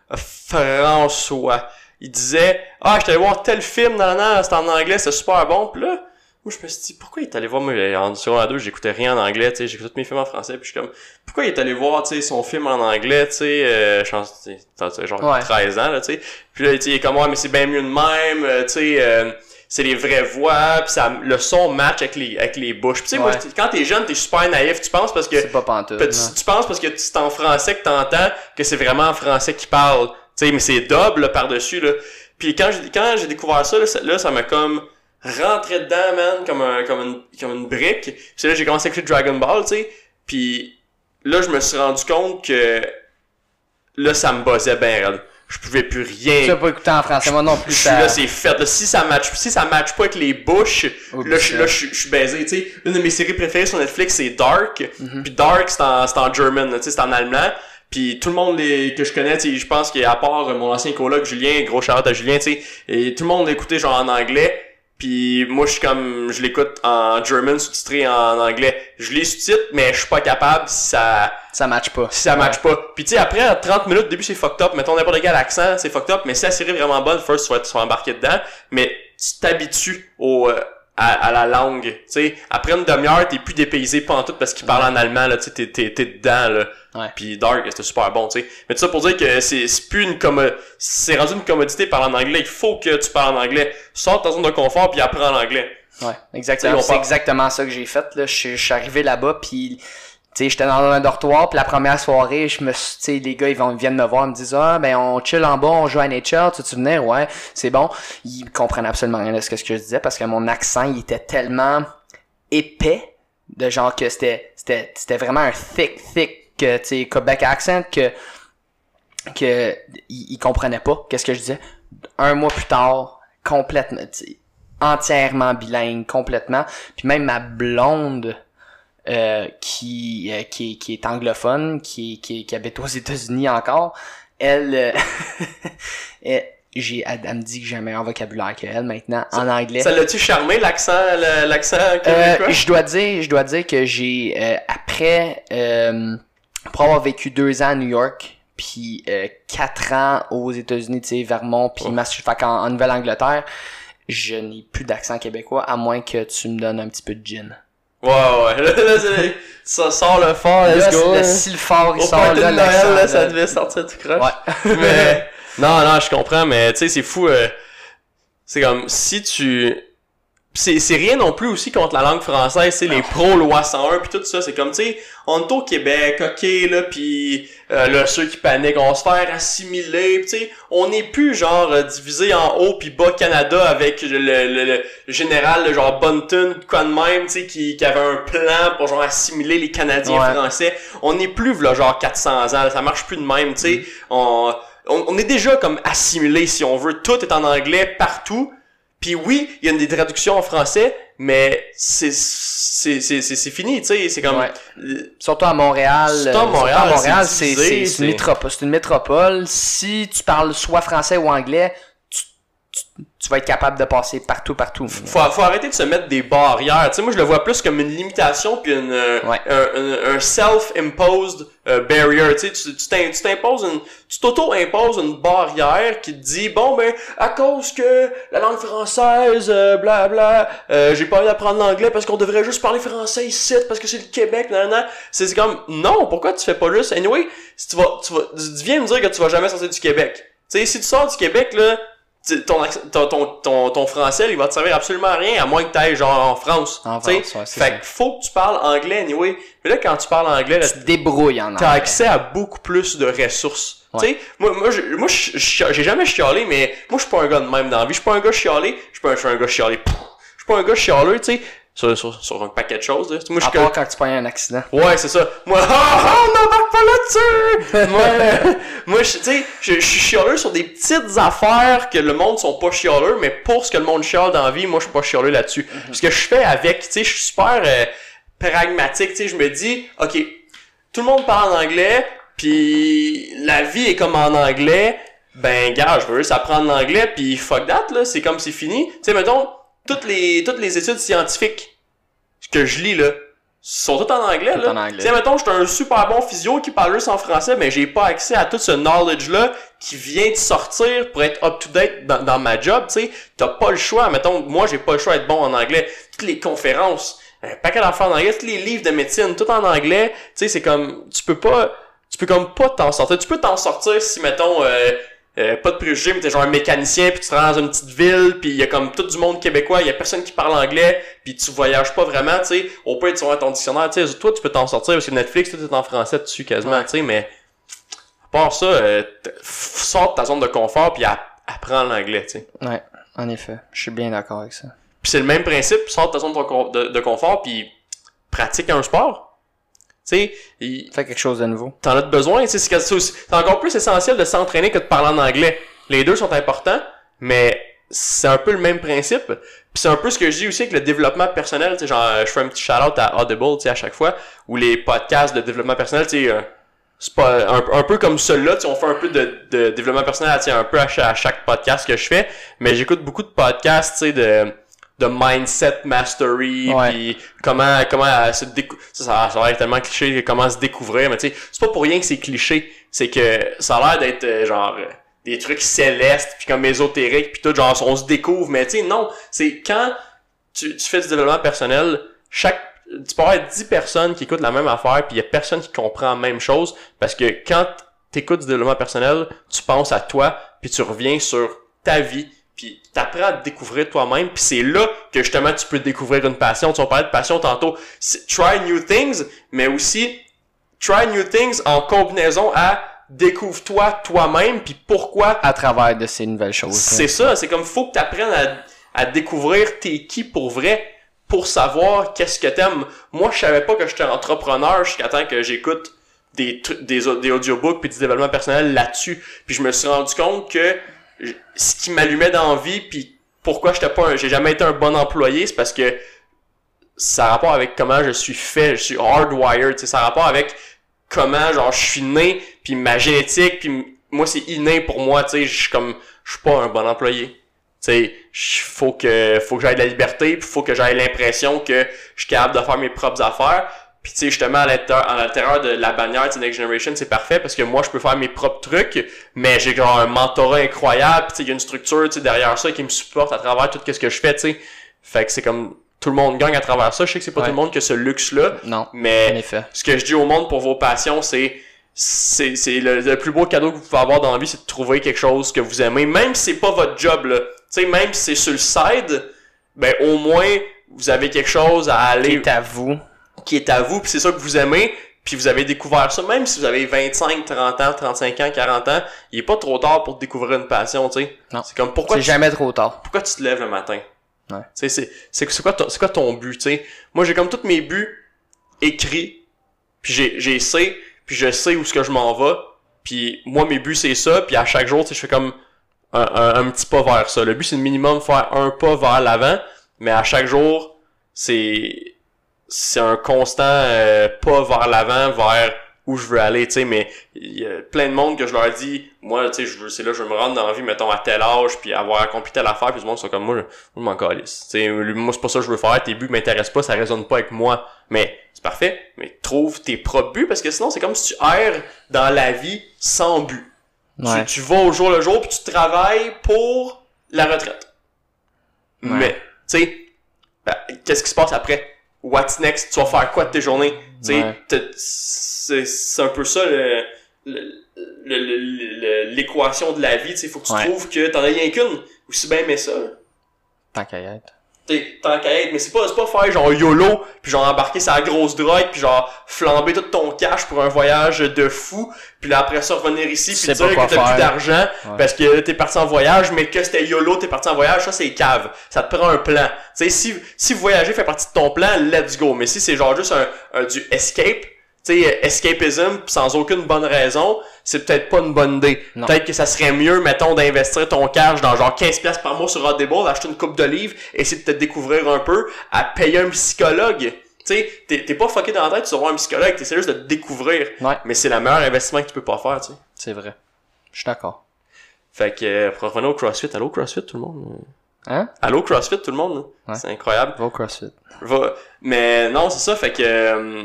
François, il disait ah je allé voir tel film dans la c'était en anglais c'est super bon puis là moi je me suis dit pourquoi il est allé voir moi en secondaire 2 j'écoutais rien en anglais tu sais j'écoutais tous mes films en français puis je suis comme pourquoi il est allé voir tu sais son film en anglais tu sais euh, je genre Ouais. 13 ans là tu sais puis là tu sais, il est comme ouais mais c'est bien mieux de même euh, tu sais euh, c'est les vraies voix puis ça le son match avec les avec les bouches Puis tu sais moi quand t'es jeune t'es super naïf tu penses parce que C'est pas pantoute. Non. tu, tu penses parce que c'est en français que t'entends que c'est vraiment en français qu'il parle. Tu sais, mais c'est double là, par-dessus, là. Puis quand j'ai, quand j'ai découvert ça, là, ça, là, ça m'a comme rentré dedans, man, comme un, comme une, comme une brique. Puis là, j'ai commencé à écouter Dragon Ball, tu sais. Puis là, je me suis rendu compte que là, ça me buzzait bien raide. Je pouvais plus rien Tu as pas écouté en français, moi non plus. je suis là, c'est fait. Là, si ça match, si ça match pas avec les bouches, Oh, là, je, là, je, je suis baisé. Tu sais, une de mes séries préférées sur Netflix, c'est Dark. Mhm. Puis Dark, c'est en, c'est en German, là, tu sais, c'est en allemand. Puis tout le monde les, que je connais, je pense qu'à part euh, mon ancien coloc Julien, gros shout à Julien, et tout le monde l'écoutait genre en anglais. Puis moi, je suis comme, je l'écoute en German, sous-titré en anglais. Je les sous-titre, mais je suis pas capable si ça, Ça match pas. si ça match pas. Puis tu sais, après, à 30 minutes, au début, c'est fucked up. Mettons n'importe quel accent, c'est fucked up. Mais si la série est vraiment bonne, first, tu vas, tu vas embarquer dedans. Mais tu t'habitues au, euh, à, à la langue. Tu sais, après une demi-heure, t'es plus dépaysé pas en tout parce qu'il parle en allemand, là. Tu t'es, t'es dedans, là. Ouais. Puis Dark, c'était super bon, tu sais. Mais tout ça pour dire que c'est, c'est plus une commo- c'est rendu une commodité parler en anglais. Il faut que tu parles en anglais. Sors de ta zone de confort puis apprends l'anglais. Ouais, exactement. C'est exactement ça que j'ai fait. Là. Je, suis- je suis arrivé là-bas, puis tu sais, j'étais dans un dortoir, puis la première soirée, je me suis- tu sais, les gars, ils, vont, ils viennent me voir, ils me disent, ah, ben, on chill en bas, on joue à Nature, tu te venir? Ouais, c'est bon. Ils comprennent absolument rien de ce que ce que je disais, parce que mon accent, il était tellement épais, de genre que c'était, c'était, c'était vraiment un thick, thick, que, tu sais, Quebec accent, que, que, ils comprenaient pas qu'est-ce que je disais? Un mois plus tard, complètement, entièrement bilingue, complètement. Puis même ma blonde, euh, qui, euh, qui, qui est anglophone, qui, qui, qui habite aux États-Unis encore, elle, euh, [laughs] elle- j'ai, elle, elle me dit que j'ai un meilleur vocabulaire qu'elle maintenant en anglais. Ça l'a-tu charmé, l'accent, l'accent Euh, québécois? je dois dire, je dois dire que j'ai euh, après euh, pour avoir vécu deux ans à New York, puis euh, quatre ans aux États-Unis, tu sais, Vermont, puis Oh. Massachusetts, qu'en- en Nouvelle-Angleterre, je n'ai plus d'accent québécois à moins que tu me donnes un petit peu de gin. Ouais, ouais. [laughs] Là, [laughs] ça sort le fort, let's Là, go. le si le fort il Au sort là, de Noël, là, ça devait sortir tout croche. Ouais. [laughs] Mais, non, non, je comprends, mais tu sais, c'est fou. euh, c'est comme, si tu... c'est c'est rien non plus aussi contre la langue française c'est les pros loi 101 puis tout ça. C'est comme tu sais on est au Québec ok là puis euh, là ceux qui paniquent on se faire assimiler tu sais on n'est plus genre euh, divisé en haut puis bas Canada avec le, le, le général le genre Bunton quoi de même tu sais qui, qui avait un plan pour genre assimiler les Canadiens Ouais. français. On n'est plus là genre 400 ans ça marche plus de même tu sais. On, on on est déjà comme assimilé si on veut. Tout est en anglais partout puis oui, il y a des traductions en français, mais c'est c'est c'est c'est fini, tu sais, c'est comme Ouais. euh, Surtout à Montréal. Surtout à Montréal, Montréal, c'est une. C'est une métropole. Si tu parles soit français ou anglais, tu, tu, vas être capable de passer partout, partout. faut faut arrêter de se mettre des barrières. Tu sais, moi je le vois plus comme une limitation puis une euh, Ouais. un, un, un self-imposed euh, barrier. Tu sais, tu tu t'im- tu t'imposes une tu t'auto-imposes une barrière qui te dit bon ben à cause que la langue française euh, bla bla euh, j'ai pas envie d'apprendre l'anglais parce qu'on devrait juste parler français ici parce que c'est le Québec nan, nan. c'est comme non pourquoi tu fais pas juste? Anyway si tu vas tu vas tu viens me dire que tu vas jamais sortir du Québec tu sais si tu sors du Québec là ton, ton, ton, ton, ton français, il va te servir absolument à rien, à moins que tu ailles genre en France. En. France, ouais, fait que faut que tu parles anglais anyway. Mais là, quand tu parles anglais, là, Tu te débrouilles en t'as anglais. accès à beaucoup plus de ressources. Ouais. Tu sais, moi, moi, j'ai jamais chialé, mais moi, je suis pas un gars de même dans la vie. Je suis pas un gars chialé. Je suis pas un, gars chialé. Je suis pas un gars chialeux, tu sais, sur, sur, sur un paquet de choses. Là. Moi, je À suis part que- quand tu pognes un accident. Ouais, c'est ça. Moi, [laughs] ah, ah, on n'embarque pas là-dessus! moi, [laughs] moi, je, tu sais, je, je suis chialeux sur des petites affaires que le monde sont pas chialeux, mais pour ce que le monde chiale dans la vie, moi, je suis pas chialeux là-dessus. Ce que je fais avec, tu sais, je suis super euh, pragmatique, tu sais, je me dis, ok, tout le monde parle en anglais, puis la vie est comme en anglais, ben, gars, je veux juste apprendre l'anglais, puis fuck that, là, c'est comme c'est fini. Tu sais, mettons, toutes les, toutes les études scientifiques que je lis, là, sont toutes en anglais, Tout là. en anglais. Tu sais, mettons, j'étais un super bon physio qui parle juste en français, mais j'ai pas accès à tout ce knowledge-là qui vient de sortir pour être up-to-date dans, dans ma job, tu sais. T'as pas le choix. Mettons, moi, j'ai pas le choix d'être bon en anglais. Toutes les conférences, un paquet d'affaires en anglais, tous les livres de médecine, tout en anglais. Tu sais, c'est comme, tu peux pas, tu peux comme pas t'en sortir. Tu peux t'en sortir si, mettons, euh, euh, pas de préjugés, mais t'es genre un mécanicien, puis tu te rends dans une petite ville, puis il y a comme tout du monde québécois, il y a personne qui parle anglais, puis tu voyages pas vraiment, tu sais. Au pire, tu vas ton dictionnaire, tu sais. Toi, tu peux t'en sortir parce que Netflix, tout est en français dessus quasiment, Ouais. tu sais, mais à part ça, euh, sors de ta zone de confort, puis app- apprends l'anglais, tu sais. Ouais, en effet. Je suis bien d'accord avec ça. Puis c'est le même principe, sors de ta zone de- de confort, puis pratique un sport. Sais, il- Fais quelque chose de nouveau. t'en as besoin. tu sais, C'est encore plus essentiel de s'entraîner que de parler en anglais. Les deux sont importants, mais c'est un peu le même principe. Puis c'est un peu ce que je dis aussi avec le développement personnel. Tu sais, genre, je fais un petit shout-out à Audible, tu sais, à chaque fois, ou les podcasts de développement personnel, tu sais, euh, c'est pas un, un peu comme celui-là, tu sais, on fait un peu de, de développement personnel, tu sais, un peu à chaque, à chaque podcast que je fais, mais j'écoute beaucoup de podcasts, tu sais, de de mindset mastery Ouais. puis comment comment se décou- ça, ça, ça a l'air tellement cliché comment se découvrir mais tu sais c'est pas pour rien que c'est cliché c'est que ça a l'air d'être euh, genre euh, des trucs célestes puis comme ésotériques puis tout genre on se découvre mais tu sais non c'est quand tu, tu fais du développement personnel chaque tu peux avoir 10 personnes qui écoutent la même affaire puis il y a personne qui comprend la même chose parce que quand t'écoutes du développement personnel tu penses à toi puis tu reviens sur ta vie puis t'apprends à te découvrir toi-même puis c'est là que justement tu peux découvrir une passion tu vas parler de passion tantôt try new things mais aussi try new things en combinaison à découvre-toi toi-même puis pourquoi À travers de ces nouvelles choses. c'est ça, c'est comme faut que tu apprennes à, à découvrir t'es qui pour vrai pour savoir qu'est-ce que t'aimes. Moi, je savais pas que j'étais entrepreneur jusqu'à temps que j'écoute des trucs des, des audiobooks puis du développement personnel là-dessus. Puis je me suis rendu compte que ce qui m'allumait dans la vie puis pourquoi j'étais pas j'ai jamais été un bon employé, c'est parce que ça a rapport avec comment je suis fait, je suis hardwired, ça a rapport avec comment genre je suis né puis ma génétique puis moi c'est inné pour moi, tu sais, je suis comme je suis pas un bon employé. Tu sais, faut que faut que j'aille de la liberté, puis faut que j'aille l'impression que je suis capable de faire mes propres affaires. Puis tu sais justement à l'intérieur de la bannière de Next Generation, c'est parfait parce que moi je peux faire mes propres trucs, mais j'ai genre un mentorat incroyable, puis tu sais il y a une structure tu sais derrière ça qui me supporte à travers tout ce que je fais, tu sais. Fait que c'est comme tout le monde gagne à travers ça. Je sais que c'est pas Ouais. tout le monde qui a ce luxe là, Non, en mais effet. ce que je dis au monde pour vos passions, c'est c'est c'est le, le plus beau cadeau que vous pouvez avoir dans la vie, c'est de trouver quelque chose que vous aimez, même si c'est pas votre job là. Tu sais, même si c'est sur le side, ben au moins vous avez quelque chose à aller Qui est à vous. Qui est à vous, puis c'est ça que vous aimez, puis vous avez découvert ça, même si vous avez 25, 30 ans, 35 ans, 40 ans, il est pas trop tard pour découvrir une passion, tu sais. Non. C'est comme pourquoi C'est tu, jamais trop tard. pourquoi tu te lèves le matin? Ouais. Tu sais, c'est, c'est, c'est quoi ton, c'est quoi ton but, tu sais? Moi, j'ai comme tous mes buts écrits, puis j'ai, j'ai sais, puis je sais où ce que je m'en vais, puis moi, mes buts, c'est ça, puis à chaque jour, tu sais, je fais comme un, un, un petit pas vers ça. Le but, c'est le minimum faire un pas vers l'avant, mais à chaque jour, c'est c'est un constant euh, pas vers l'avant, vers où je veux aller, tu sais, mais il y a plein de monde que je leur dis, moi, tu sais, je veux, c'est là, je veux me rendre dans la vie, mettons, à tel âge, puis avoir accompli telle affaire, puis tout le monde sont comme moi, je, moi, je m'en calisse. Tu sais, moi, c'est pas ça que je veux faire, tes buts m'intéressent pas, ça résonne pas avec moi. Mais, c'est parfait, mais trouve tes propres buts, parce que sinon, c'est comme si tu erres dans la vie sans but. Ouais. Tu, tu vas au jour le jour, puis tu travailles pour la retraite. Ouais. Mais, tu sais, ben, qu'est-ce qui se passe après? What's next? Tu vas faire quoi de tes journées? Ouais. c'est un peu ça le- l'équation de la vie. Tu sais, faut que tu Ouais. trouves que t'en as rien qu'une. Aussi bien mais ça. Tant qu'à y être. T'sais, tant qu'à être, mais c'est pas, c'est pas faire genre YOLO, puis genre embarquer sa grosse drogue, puis genre flamber tout ton cash pour un voyage de fou, puis là après ça revenir ici, Tu puis sais dire que t'as plus d'argent, Ouais. parce que t'es parti en voyage, mais que c'était YOLO, t'es parti en voyage, ça c'est cave. Ça te prend un plan. Tu sais, si, si voyager fait partie de ton plan, let's go. Mais si c'est genre juste un, un du escape, tu sais, escapism, pis sans aucune bonne raison, c'est peut-être pas une bonne idée. Peut-être que ça serait mieux, mettons, d'investir ton cash dans genre 15 pièces par mois sur Audible, acheter une coupe d'olives, essayer de te découvrir un peu, à payer un psychologue. Tu sais, t'es pas fucké dans la tête, tu vas voir un psychologue, t'essaies juste de te découvrir. Ouais. Mais c'est le meilleur investissement que tu peux pas faire, tu sais. C'est vrai. Je suis d'accord. Fait que, euh, pour revenir au CrossFit, allô CrossFit tout le monde? Hein? Allô CrossFit tout le monde? Ouais. C'est incroyable. Va au CrossFit. Va- Mais non, c'est ça, fait que, euh,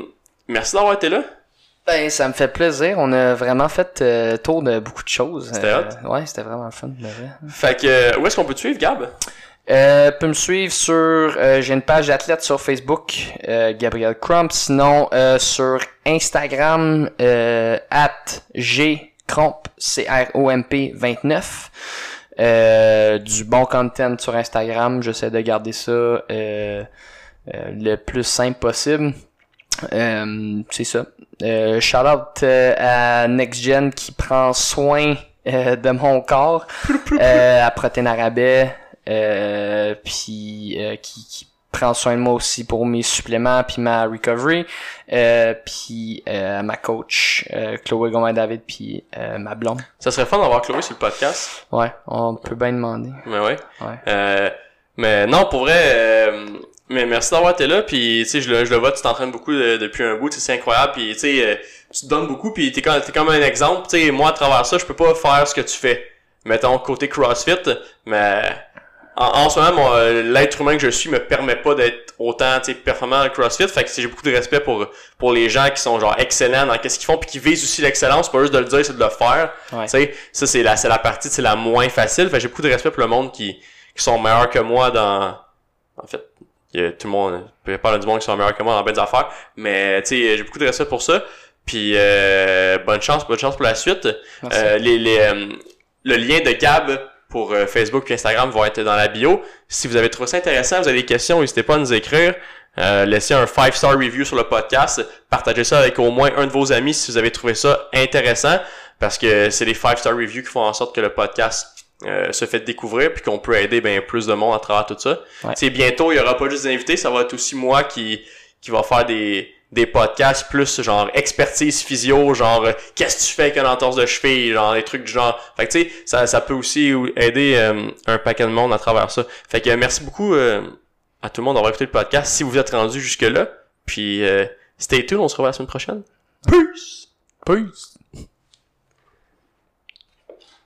merci d'avoir été là. Ben, ça me fait plaisir. On a vraiment fait euh, tour de beaucoup de choses. C'était Euh, hot. Ouais, c'était vraiment fun. de vrai. Fait que, euh, où est-ce qu'on peut te suivre, Gab? Euh, peut me suivre sur euh, j'ai une page d'athlète sur Facebook euh, Gabriel Crump sinon euh, sur Instagram euh, at g cromp c r o m p 29 euh, du bon content sur Instagram j'essaie de garder ça euh, euh, le plus simple possible euh, c'est ça euh, shout out euh, à NextGen qui prend soin euh, de mon corps [laughs] euh, à euh, puis euh, qui, qui prend soin de moi aussi pour mes suppléments puis ma recovery euh, puis euh, ma coach euh, Chloé Gomain David puis euh, ma blonde Ça serait fun d'avoir Chloé sur le podcast. ouais on peut bien demander Mais ouais. ouais Euh, mais non, pour vrai, euh, mais merci d'avoir été là. Puis tu sais, je le, je le vois, tu t'entraînes beaucoup de- depuis un bout, c'est incroyable. Puis tu sais, euh, tu te donnes beaucoup. Puis t'es comme, t'es comme un exemple. Tu sais, moi à travers ça, je peux pas faire ce que tu fais. Mettons côté CrossFit, mais en, en ce moment, euh, l'être humain que je suis me permet pas d'être autant tu sais, performant le CrossFit. Fait que j'ai beaucoup de respect pour pour les gens qui sont genre excellents dans qu'est-ce qu'ils font, puis qui visent aussi l'excellence. Pas juste de le dire, c'est de le faire. Ouais. Tu sais, ça c'est la c'est la partie, c'est la moins facile. Fait que j'ai beaucoup de respect pour le monde qui qui sont meilleurs que moi dans en fait tout le monde il y a pas du monde qui sont meilleurs que moi dans bien des affaires. Mais tu sais j'ai beaucoup de respect pour ça. Puis euh, bonne chance bonne chance pour la suite. Euh, les, les euh, le lien de Gab pour euh, Facebook et Instagram va être dans la bio. Si vous avez trouvé ça intéressant vous avez des questions n'hésitez pas à nous écrire. Laissez un 5 star review sur le podcast. Partagez ça avec au moins un de vos amis si vous avez trouvé ça intéressant. Parce que c'est les 5 star reviews qui font en sorte que le podcast euh, se fait découvrir puis qu'on peut aider bien plus de monde à travers tout ça. Ouais. Sais, bientôt, il y aura pas juste des invités, ça va être aussi moi qui qui va faire des des podcasts plus genre expertise physio, genre euh, qu'est-ce que tu fais avec une entorse de cheville, genre des trucs du genre. Fait que tu sais, ça ça peut aussi aider euh, un paquet de monde à travers ça. Fait que euh, merci beaucoup euh, à tout le monde d'avoir écouté le podcast si vous êtes rendu jusque là. Puis euh, stay tuned, on se revoit la semaine prochaine. Peace. Peace.